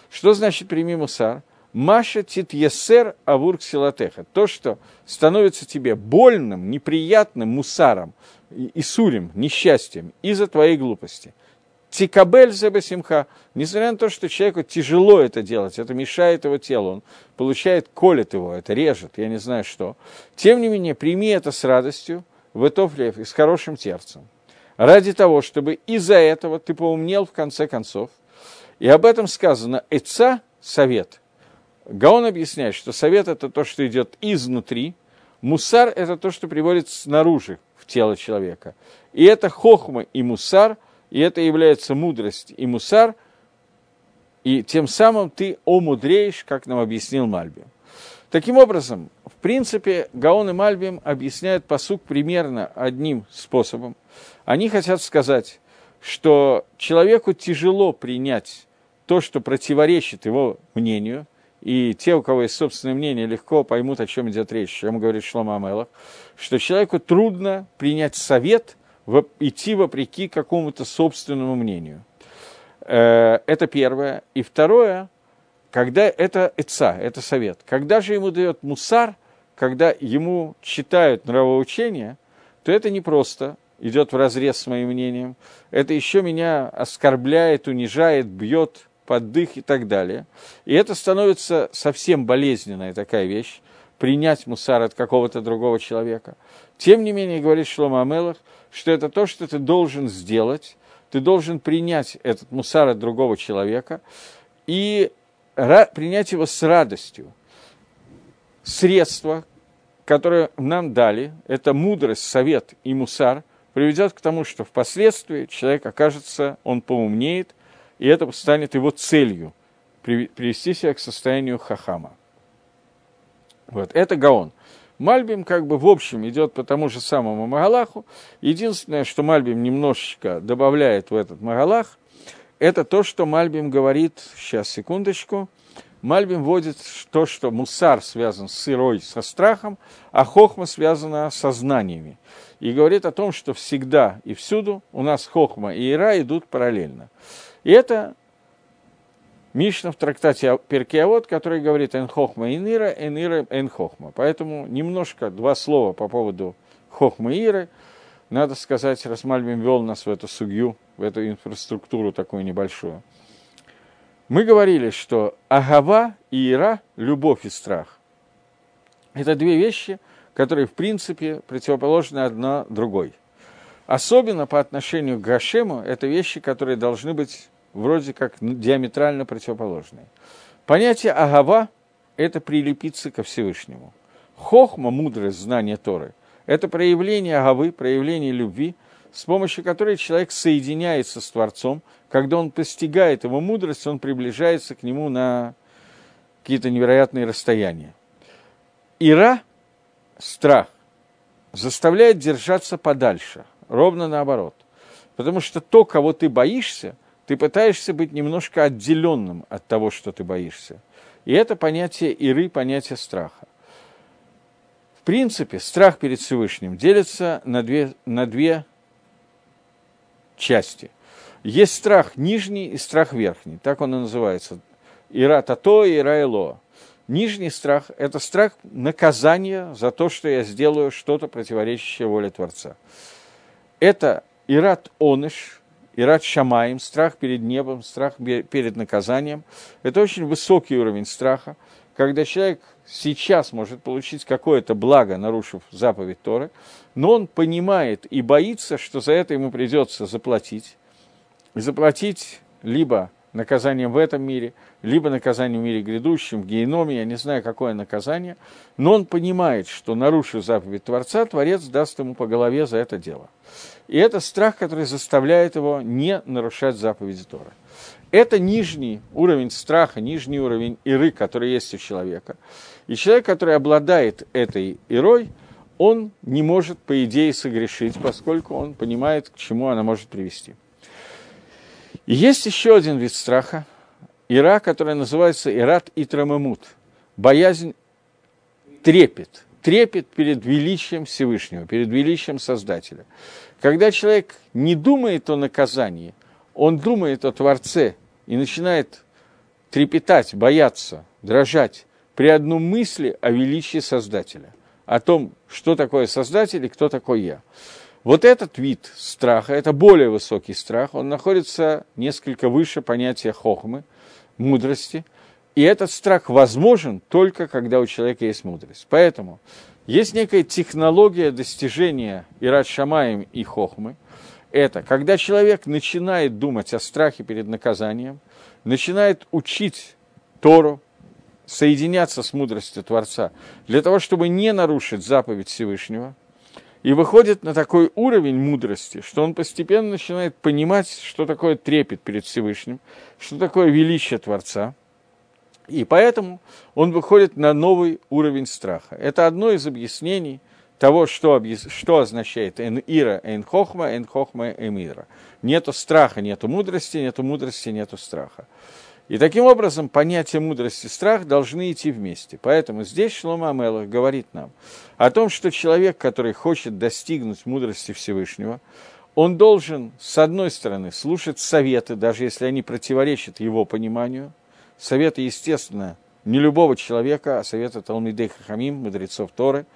Что значит прими мусар? Маша тит есер авур ксилатеха. То, что становится тебе больным, неприятным мусаром, и сурим, несчастьем из-за твоей глупости. Тикабель зебесимха, несмотря на то, что человеку тяжело это делать, это мешает его телу, он получает, колет его, это режет, я не знаю что. Тем не менее, прими это с радостью, в Этофлев и с хорошим сердцем, ради того, чтобы из-за этого ты поумнел в конце концов. И об этом сказано «Эца» – совет. Гаон объясняет, что совет – это то, что идет изнутри, мусар – это то, что приводит снаружи в тело человека. И это хохма и мусар, и это является мудрость и мусар, и тем самым ты омудреешь, как нам объяснил Мальби. Таким образом, в принципе, Гаон и Мальбим объясняют посук примерно одним способом. Они хотят сказать, что человеку тяжело принять то, что противоречит его мнению, и те, у кого есть собственное мнение, легко поймут, о чем идет речь, о чем говорит Шлома Амелах, что человеку трудно принять совет, идти вопреки какому-то собственному мнению. Э, это первое. И второе, когда это эца, это совет. Когда же ему дает мусар, когда ему читают нравоучения, то это не просто идет в разрез с моим мнением, это еще меня оскорбляет, унижает, бьет под дых и так далее. И это становится совсем болезненная такая вещь, принять мусар от какого-то другого человека. Тем не менее, говорит Шлома Амелах, что это то, что ты должен сделать, ты должен принять этот мусар от другого человека и принять его с радостью. Средство, которое нам дали, это мудрость, совет и мусар, приведет к тому, что впоследствии человек окажется, он поумнеет, и это станет его целью привести себя к состоянию хахама. Вот, это Гаон. Мальбим как бы в общем идет по тому же самому Магалаху. Единственное, что Мальбим немножечко добавляет в этот Магалах, это то, что Мальбим говорит, сейчас, секундочку, Мальбим вводит то, что мусар связан с сырой, со страхом, а хохма связана со знаниями. И говорит о том, что всегда и всюду у нас хохма и ира идут параллельно. И это Мишна в трактате Перкиавод, который говорит «эн хохма и нира, эн ира, эн хохма». Поэтому немножко два слова по поводу хохма и иры. Надо сказать, Расмальбим вел нас в эту судью, в эту инфраструктуру такую небольшую. Мы говорили, что агава и ира, любовь и страх, это две вещи, которые, в принципе, противоположны одна другой. Особенно по отношению к Гашему, это вещи, которые должны быть вроде как диаметрально противоположные. Понятие агава – это прилепиться ко Всевышнему. Хохма, мудрость, знание Торы – это проявление агавы, проявление любви, с помощью которой человек соединяется с Творцом. Когда он постигает его мудрость, он приближается к нему на какие-то невероятные расстояния. Ира – страх – заставляет держаться подальше, ровно наоборот. Потому что то, кого ты боишься, ты пытаешься быть немножко отделенным от того, что ты боишься. И это понятие иры, понятие страха. В принципе, страх перед Всевышним делится на две, на две части. Есть страх нижний и страх верхний, так он и называется. Ира тато и ира эло. Нижний страх – это страх наказания за то, что я сделаю что-то противоречащее воле Творца. Это ират оныш, Ират Шамаем, страх перед небом, страх перед наказанием. Это очень высокий уровень страха, когда человек сейчас может получить какое-то благо, нарушив заповедь Торы, но он понимает и боится, что за это ему придется заплатить. И заплатить либо наказанием в этом мире, либо наказанием в мире грядущем, в геноме, я не знаю, какое наказание, но он понимает, что, нарушив заповедь Творца, Творец даст ему по голове за это дело. И это страх, который заставляет его не нарушать заповеди Тора. Это нижний уровень страха, нижний уровень иры, который есть у человека. И человек, который обладает этой ирой, он не может, по идее, согрешить, поскольку он понимает, к чему она может привести. И есть еще один вид страха, ира, которая называется ират и трамамут, боязнь, трепет, трепет перед величием Всевышнего, перед величием Создателя. Когда человек не думает о наказании, он думает о Творце и начинает трепетать, бояться, дрожать при одном мысли о величии Создателя, о том, что такое Создатель и кто такой я. Вот этот вид страха, это более высокий страх, он находится несколько выше понятия хохмы, мудрости, и этот страх возможен только когда у человека есть мудрость. Поэтому есть некая технология достижения Ират Шамаем и Хохмы. Это когда человек начинает думать о страхе перед наказанием, начинает учить Тору, соединяться с мудростью Творца, для того, чтобы не нарушить заповедь Всевышнего, и выходит на такой уровень мудрости, что он постепенно начинает понимать, что такое трепет перед Всевышним, что такое величие Творца – и поэтому он выходит на новый уровень страха. Это одно из объяснений того, что, что означает «эн ира, эн хохма, эн хохма, эм ира». Нету страха, нету мудрости, нету мудрости, нету страха. И таким образом понятие мудрости и страх должны идти вместе. Поэтому здесь Шлома Амелах говорит нам о том, что человек, который хочет достигнуть мудрости Всевышнего, он должен, с одной стороны, слушать советы, даже если они противоречат его пониманию. Советы, естественно, не любого человека, а советы Талмидей Хахамим, мудрецов Торы,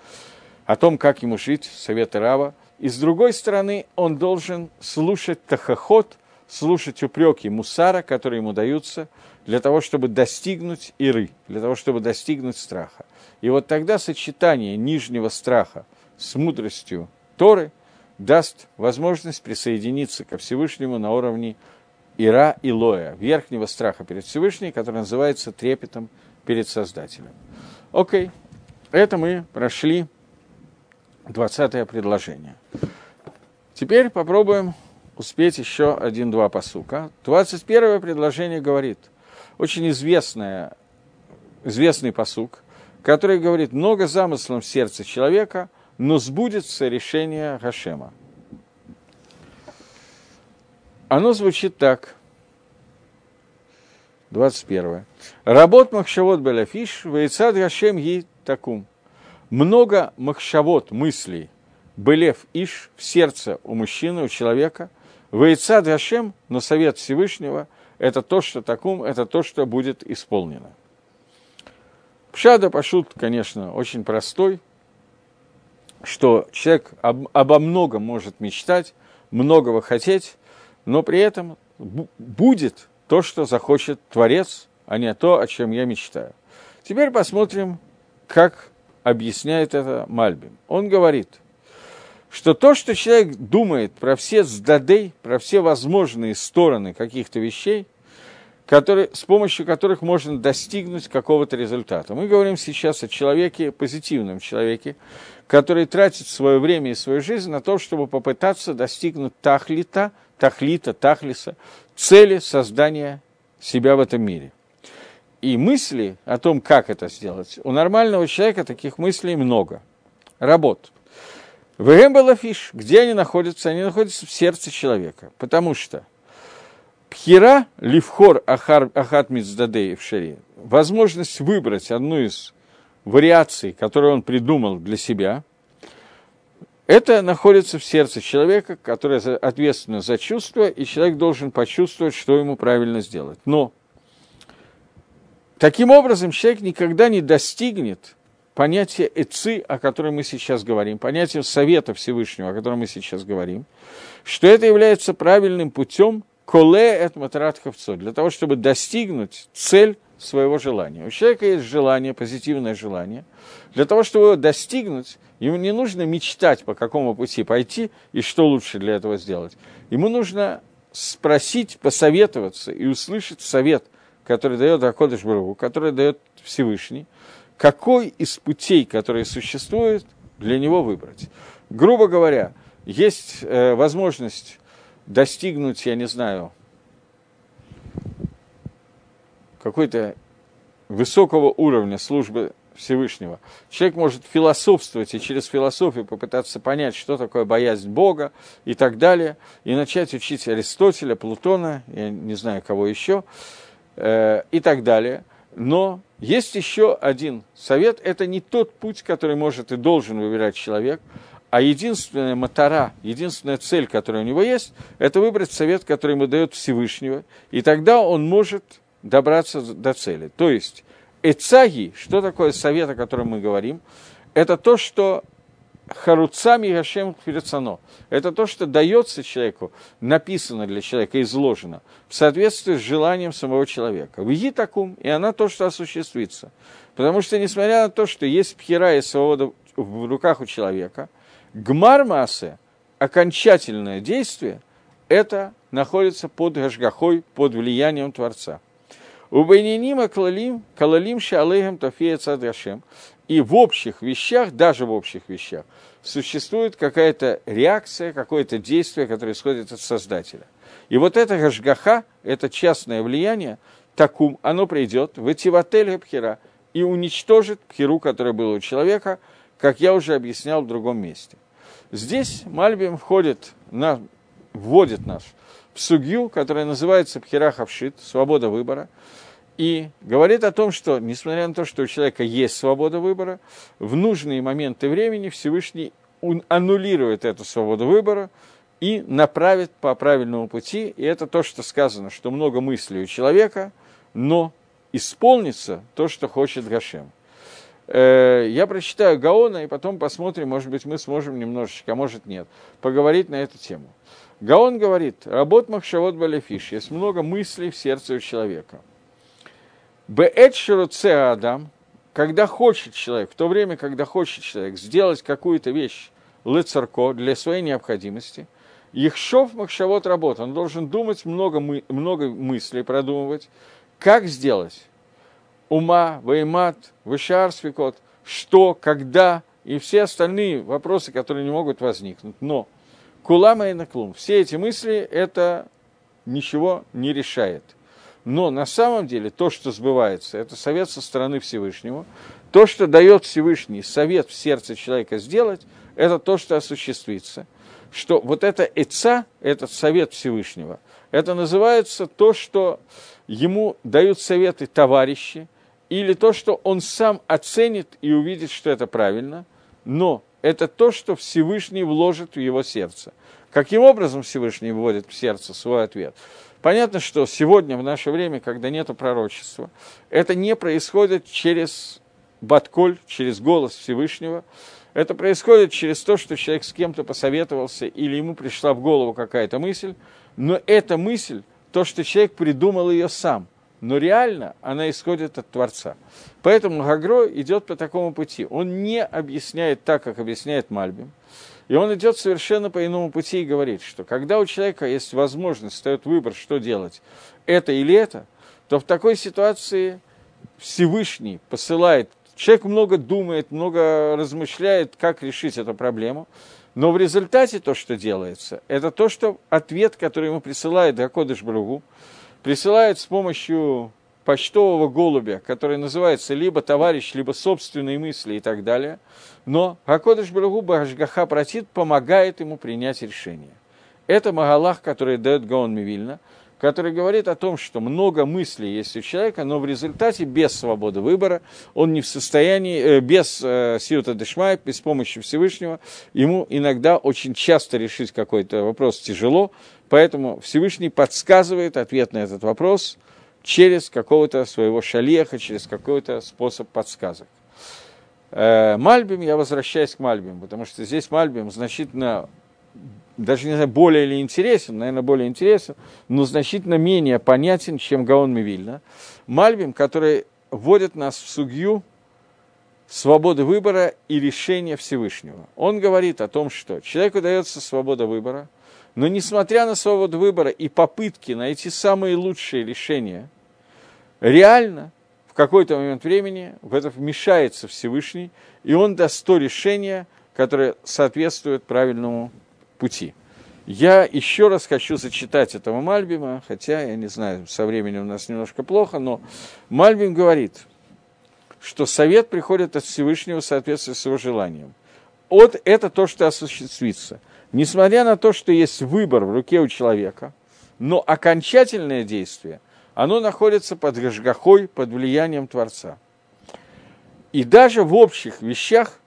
о том, как ему жить, советы Рава. И с другой стороны, он должен слушать тахоход, слушать упреки мусара, которые ему даются, для того, чтобы достигнуть иры, для того, чтобы достигнуть страха. И вот тогда сочетание нижнего страха с мудростью Торы даст возможность присоединиться ко Всевышнему на уровне Ира и Лоя, верхнего страха перед Всевышним, который называется трепетом перед Создателем. Окей, это мы прошли 20 предложение. Теперь попробуем успеть еще один-два посука. 21 предложение говорит, очень известное, известный посук, который говорит, много замыслов в сердце человека, но сбудется решение Гашема. Оно звучит так. 21. Работ махшавот беляфиш, вейцад Гашем ей такум. Много махшавот, мыслей, белев иш в сердце у мужчины, у человека, вейцад Гашем, но совет Всевышнего, это то, что такум, это то, что будет исполнено. Пшада Пашут, конечно, очень простой, что человек об, обо многом может мечтать, многого хотеть, но при этом будет то, что захочет Творец, а не то, о чем я мечтаю. Теперь посмотрим, как объясняет это Мальбим. Он говорит, что то, что человек думает про все сдадей, про все возможные стороны каких-то вещей – которые, с помощью которых можно достигнуть какого-то результата. Мы говорим сейчас о человеке, позитивном человеке, который тратит свое время и свою жизнь на то, чтобы попытаться достигнуть тахлита, тахлита, тахлиса, цели создания себя в этом мире. И мысли о том, как это сделать, у нормального человека таких мыслей много. Работ. В Эмбелафиш, где они находятся? Они находятся в сердце человека. Потому что – Пхира, ливхор ахар, ахат мицдадей в шаре, возможность выбрать одну из вариаций, которую он придумал для себя, это находится в сердце человека, который ответственно за чувство, и человек должен почувствовать, что ему правильно сделать. Но таким образом человек никогда не достигнет понятия эци, о котором мы сейчас говорим, понятия совета Всевышнего, о котором мы сейчас говорим, что это является правильным путем Коле это матрат для того, чтобы достигнуть цель своего желания. У человека есть желание, позитивное желание. Для того, чтобы его достигнуть, ему не нужно мечтать, по какому пути пойти и что лучше для этого сделать. Ему нужно спросить, посоветоваться и услышать совет, который дает Акодыш Барагу, который дает Всевышний, какой из путей, которые существуют, для него выбрать. Грубо говоря, есть э, возможность достигнуть, я не знаю, какой-то высокого уровня службы Всевышнего. Человек может философствовать и через философию попытаться понять, что такое боязнь Бога и так далее, и начать учить Аристотеля, Плутона, я не знаю кого еще, э, и так далее. Но есть еще один совет, это не тот путь, который может и должен выбирать человек, а единственная мотора, единственная цель, которая у него есть, это выбрать совет, который ему дает Всевышнего, и тогда он может добраться до цели. То есть, эцаги, что такое совет, о котором мы говорим, это то, что харуцами Гашем Фирицано. Это то, что дается человеку, написано для человека, изложено, в соответствии с желанием самого человека. В такум, и она то, что осуществится. Потому что, несмотря на то, что есть пхера и свобода в руках у человека, Гмар Масе, окончательное действие, это находится под гашгахой, под влиянием Творца. У Байнинима Калалим, Калалим Шалейхам Тафея Цадгашем. И в общих вещах, даже в общих вещах, существует какая-то реакция, какое-то действие, которое исходит от Создателя. И вот это гашгаха, это частное влияние, такум, оно придет в Этиватель Пхера и уничтожит пхеру, которая была у человека, как я уже объяснял в другом месте. Здесь Мальбим входит, на, вводит нас в сугью, которая называется Пхера Хавшит, свобода выбора. И говорит о том, что, несмотря на то, что у человека есть свобода выбора, в нужные моменты времени Всевышний аннулирует эту свободу выбора и направит по правильному пути. И это то, что сказано, что много мыслей у человека, но исполнится то, что хочет Гашем. Э, я прочитаю Гаона, и потом посмотрим, может быть, мы сможем немножечко, а может нет, поговорить на эту тему. Гаон говорит, работ махшавот балефиш, есть много мыслей в сердце у человека. Беэт шируце адам, когда хочет человек, в то время, когда хочет человек сделать какую-то вещь лыцарко для своей необходимости, Ихшов махшавот работ, он должен думать много, мы, много мыслей, продумывать, как сделать ума, ваймат, вышар свекот, что, когда и все остальные вопросы, которые не могут возникнуть. Но кулама и наклум, все эти мысли, это ничего не решает. Но на самом деле то, что сбывается, это совет со стороны Всевышнего. То, что дает Всевышний совет в сердце человека сделать, это то, что осуществится. Что вот это эца, этот совет Всевышнего, это называется то, что ему дают советы товарищи, или то, что он сам оценит и увидит, что это правильно, но это то, что Всевышний вложит в его сердце. Каким образом Всевышний вводит в сердце свой ответ? Понятно, что сегодня, в наше время, когда нет пророчества, это не происходит через Батколь, через голос Всевышнего. Это происходит через то, что человек с кем-то посоветовался или ему пришла в голову какая-то мысль, но эта мысль, то, что человек придумал ее сам – но реально она исходит от Творца. Поэтому Гагро идет по такому пути. Он не объясняет так, как объясняет Мальбим. И он идет совершенно по иному пути и говорит, что когда у человека есть возможность, стоит выбор, что делать, это или это, то в такой ситуации Всевышний посылает, человек много думает, много размышляет, как решить эту проблему, но в результате то, что делается, это то, что ответ, который ему присылает Гакодыш Бругу, присылает с помощью почтового голубя, который называется либо товарищ, либо собственные мысли и так далее. Но Хакодыш Барагу Башгаха Пратит помогает ему принять решение. Это Магалах, который дает Гаон Мивильна, который говорит о том, что много мыслей есть у человека, но в результате без свободы выбора он не в состоянии, э, без э, Сиута Дешмая, без помощи Всевышнего, ему иногда очень часто решить какой-то вопрос тяжело, поэтому Всевышний подсказывает ответ на этот вопрос через какого-то своего шалеха, через какой-то способ подсказок. Э, Мальбим, я возвращаюсь к Мальбим, потому что здесь Мальбим значительно даже не знаю, более или интересен, наверное, более интересен, но значительно менее понятен, чем Гаон Мивильна. Мальбим, который вводит нас в судью свободы выбора и решения Всевышнего. Он говорит о том, что человеку дается свобода выбора, но несмотря на свободу выбора и попытки найти самые лучшие решения, реально какой-то момент времени в это вмешается Всевышний, и он даст то решение, которое соответствует правильному пути. Я еще раз хочу зачитать этого Мальбима, хотя, я не знаю, со временем у нас немножко плохо, но Мальбим говорит, что совет приходит от Всевышнего в соответствии с его желанием. Вот это то, что осуществится. Несмотря на то, что есть выбор в руке у человека, но окончательное действие, оно находится под гашгахой, под влиянием Творца. И даже в общих вещах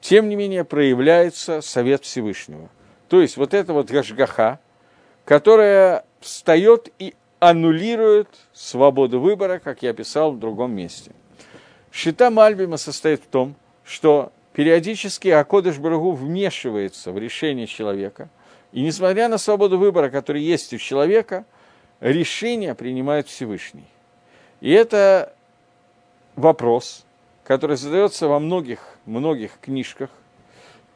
тем не менее проявляется совет Всевышнего. То есть вот это вот гашгаха, которая встает и аннулирует свободу выбора, как я писал в другом месте. Шита Мальбима состоит в том, что периодически Акодыш Барагу вмешивается в решение человека, и несмотря на свободу выбора, которая есть у человека, решение принимает Всевышний. И это вопрос, который задается во многих, многих книжках,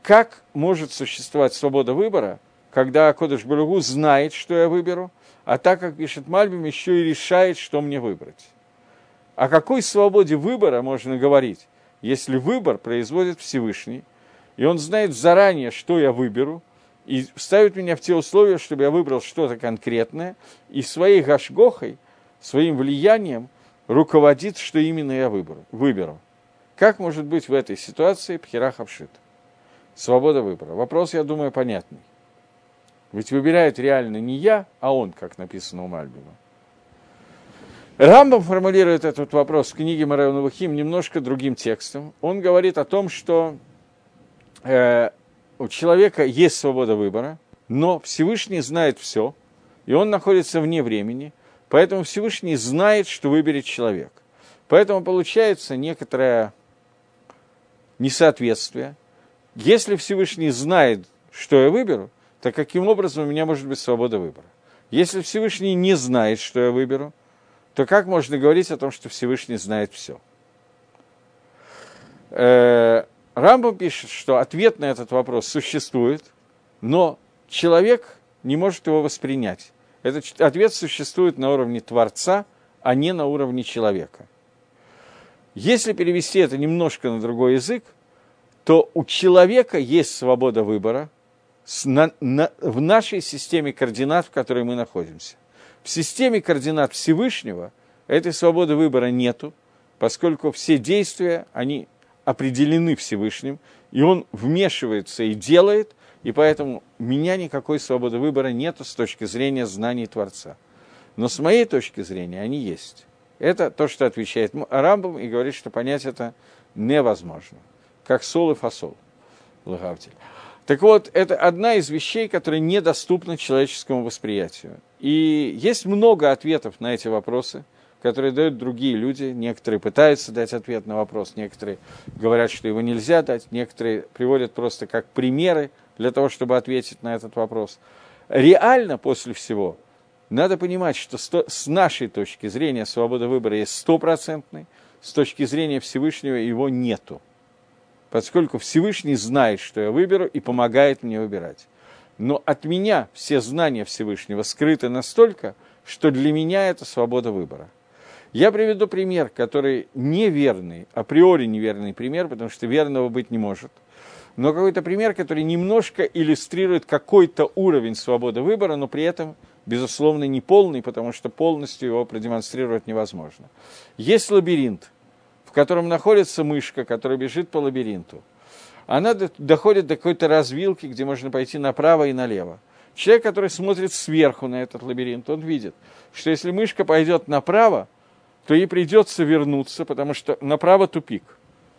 как может существовать свобода выбора, когда Кодыш Баругу знает, что я выберу, а так, как пишет Мальбим, еще и решает, что мне выбрать. О какой свободе выбора можно говорить, если выбор производит Всевышний, и он знает заранее, что я выберу, и ставит меня в те условия, чтобы я выбрал что-то конкретное, и своей гашгохой, своим влиянием руководит, что именно я выберу, выберу. Как может быть в этой ситуации Пхерах обшит? Свобода выбора. Вопрос, я думаю, понятный. Ведь выбирает реально не я, а он, как написано у Мальбима. Рамбам формулирует этот вопрос в книге Мараона Вахим немножко другим текстом. Он говорит о том, что э, у человека есть свобода выбора, но Всевышний знает все, и он находится вне времени, поэтому Всевышний знает, что выберет человек. Поэтому получается некоторое несоответствие. Если Всевышний знает, что я выберу, то каким образом у меня может быть свобода выбора? Если Всевышний не знает, что я выберу, то как можно говорить о том, что Всевышний знает все? Рамбам пишет, что ответ на этот вопрос существует, но человек не может его воспринять. Этот ответ существует на уровне Творца, а не на уровне человека. Если перевести это немножко на другой язык, то у человека есть свобода выбора в нашей системе координат, в которой мы находимся. В системе координат Всевышнего этой свободы выбора нету, поскольку все действия, они определены Всевышним, и он вмешивается и делает, и поэтому у меня никакой свободы выбора нету с точки зрения знаний Творца. Но с моей точки зрения они есть. Это то, что отвечает Рамбам и говорит, что понять это невозможно. Как сол и фасол. Лагавтель. Так вот, это одна из вещей, которая недоступна человеческому восприятию. И есть много ответов на эти вопросы, которые дают другие люди. Некоторые пытаются дать ответ на вопрос, некоторые говорят, что его нельзя дать, некоторые приводят просто как примеры для того, чтобы ответить на этот вопрос. Реально после всего надо понимать, что с нашей точки зрения свобода выбора есть стопроцентной, с точки зрения Всевышнего его нету. Поскольку Всевышний знает, что я выберу, и помогает мне выбирать. Но от меня все знания Всевышнего скрыты настолько, что для меня это свобода выбора. Я приведу пример, который неверный, априори неверный пример, потому что верного быть не может – но какой-то пример, который немножко иллюстрирует какой-то уровень свободы выбора, но при этом, безусловно, не полный, потому что полностью его продемонстрировать невозможно. Есть лабиринт, в котором находится мышка, которая бежит по лабиринту. Она доходит до какой-то развилки, где можно пойти направо и налево. Человек, который смотрит сверху на этот лабиринт, он видит, что если мышка пойдет направо, то ей придется вернуться, потому что направо тупик –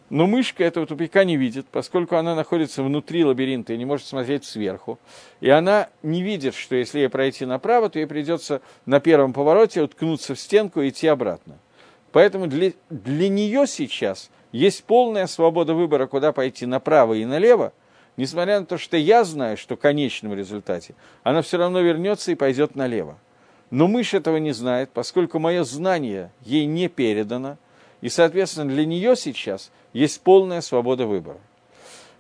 но мышка этого тупика не видит, поскольку она находится внутри лабиринта и не может смотреть сверху. И она не видит, что если ей пройти направо, то ей придется на первом повороте уткнуться в стенку и идти обратно. Поэтому для, для нее сейчас есть полная свобода выбора, куда пойти направо и налево, несмотря на то, что я знаю, что в конечном результате она все равно вернется и пойдет налево. Но мышь этого не знает, поскольку мое знание ей не передано – и, соответственно, для нее сейчас есть полная свобода выбора.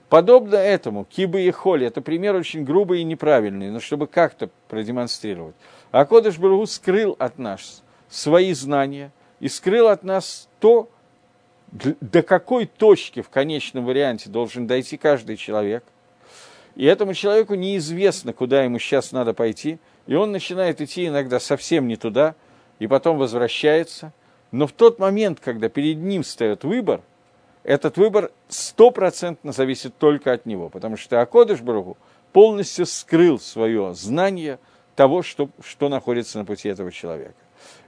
Подобно этому, кибы и холи, это пример очень грубый и неправильный, но чтобы как-то продемонстрировать. А Кодыш Барагу скрыл от нас свои знания и скрыл от нас то, до какой точки в конечном варианте должен дойти каждый человек. И этому человеку неизвестно, куда ему сейчас надо пойти, и он начинает идти иногда совсем не туда, и потом возвращается – но в тот момент, когда перед ним встает выбор, этот выбор стопроцентно зависит только от него, потому что Акодыш Баруху полностью скрыл свое знание того, что, что находится на пути этого человека.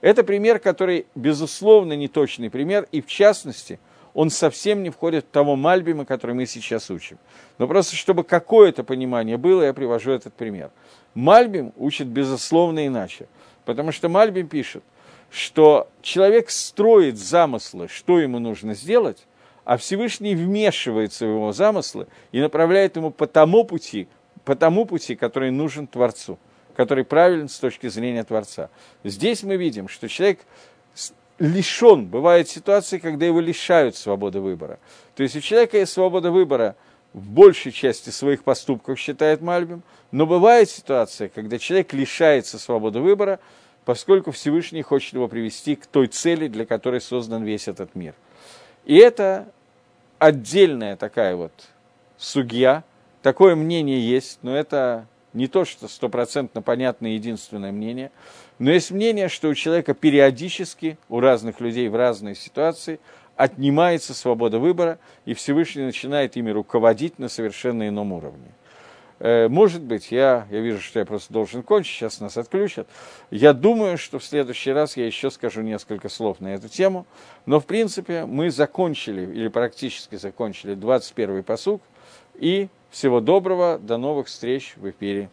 Это пример, который, безусловно, неточный пример, и в частности, он совсем не входит в того мальбима, который мы сейчас учим. Но просто, чтобы какое-то понимание было, я привожу этот пример. Мальбим учит, безусловно, иначе. Потому что Мальбим пишет, что человек строит замыслы, что ему нужно сделать, а Всевышний вмешивается в его замыслы и направляет ему по тому пути, по тому пути, который нужен Творцу, который правилен с точки зрения Творца. Здесь мы видим, что человек лишен, бывают ситуации, когда его лишают свободы выбора. То есть у человека есть свобода выбора в большей части своих поступков, считает Мальбим, но бывает ситуация, когда человек лишается свободы выбора, поскольку Всевышний хочет его привести к той цели, для которой создан весь этот мир. И это отдельная такая вот судья, такое мнение есть, но это не то, что стопроцентно понятное единственное мнение, но есть мнение, что у человека периодически, у разных людей в разные ситуации, отнимается свобода выбора, и Всевышний начинает ими руководить на совершенно ином уровне. Э, может быть, я, я вижу, что я просто должен кончить, сейчас нас отключат. Я думаю, что в следующий раз я еще скажу несколько слов на эту тему. Но, в принципе, мы закончили, или практически закончили 21-й посуг. И всего доброго, до новых встреч в эфире.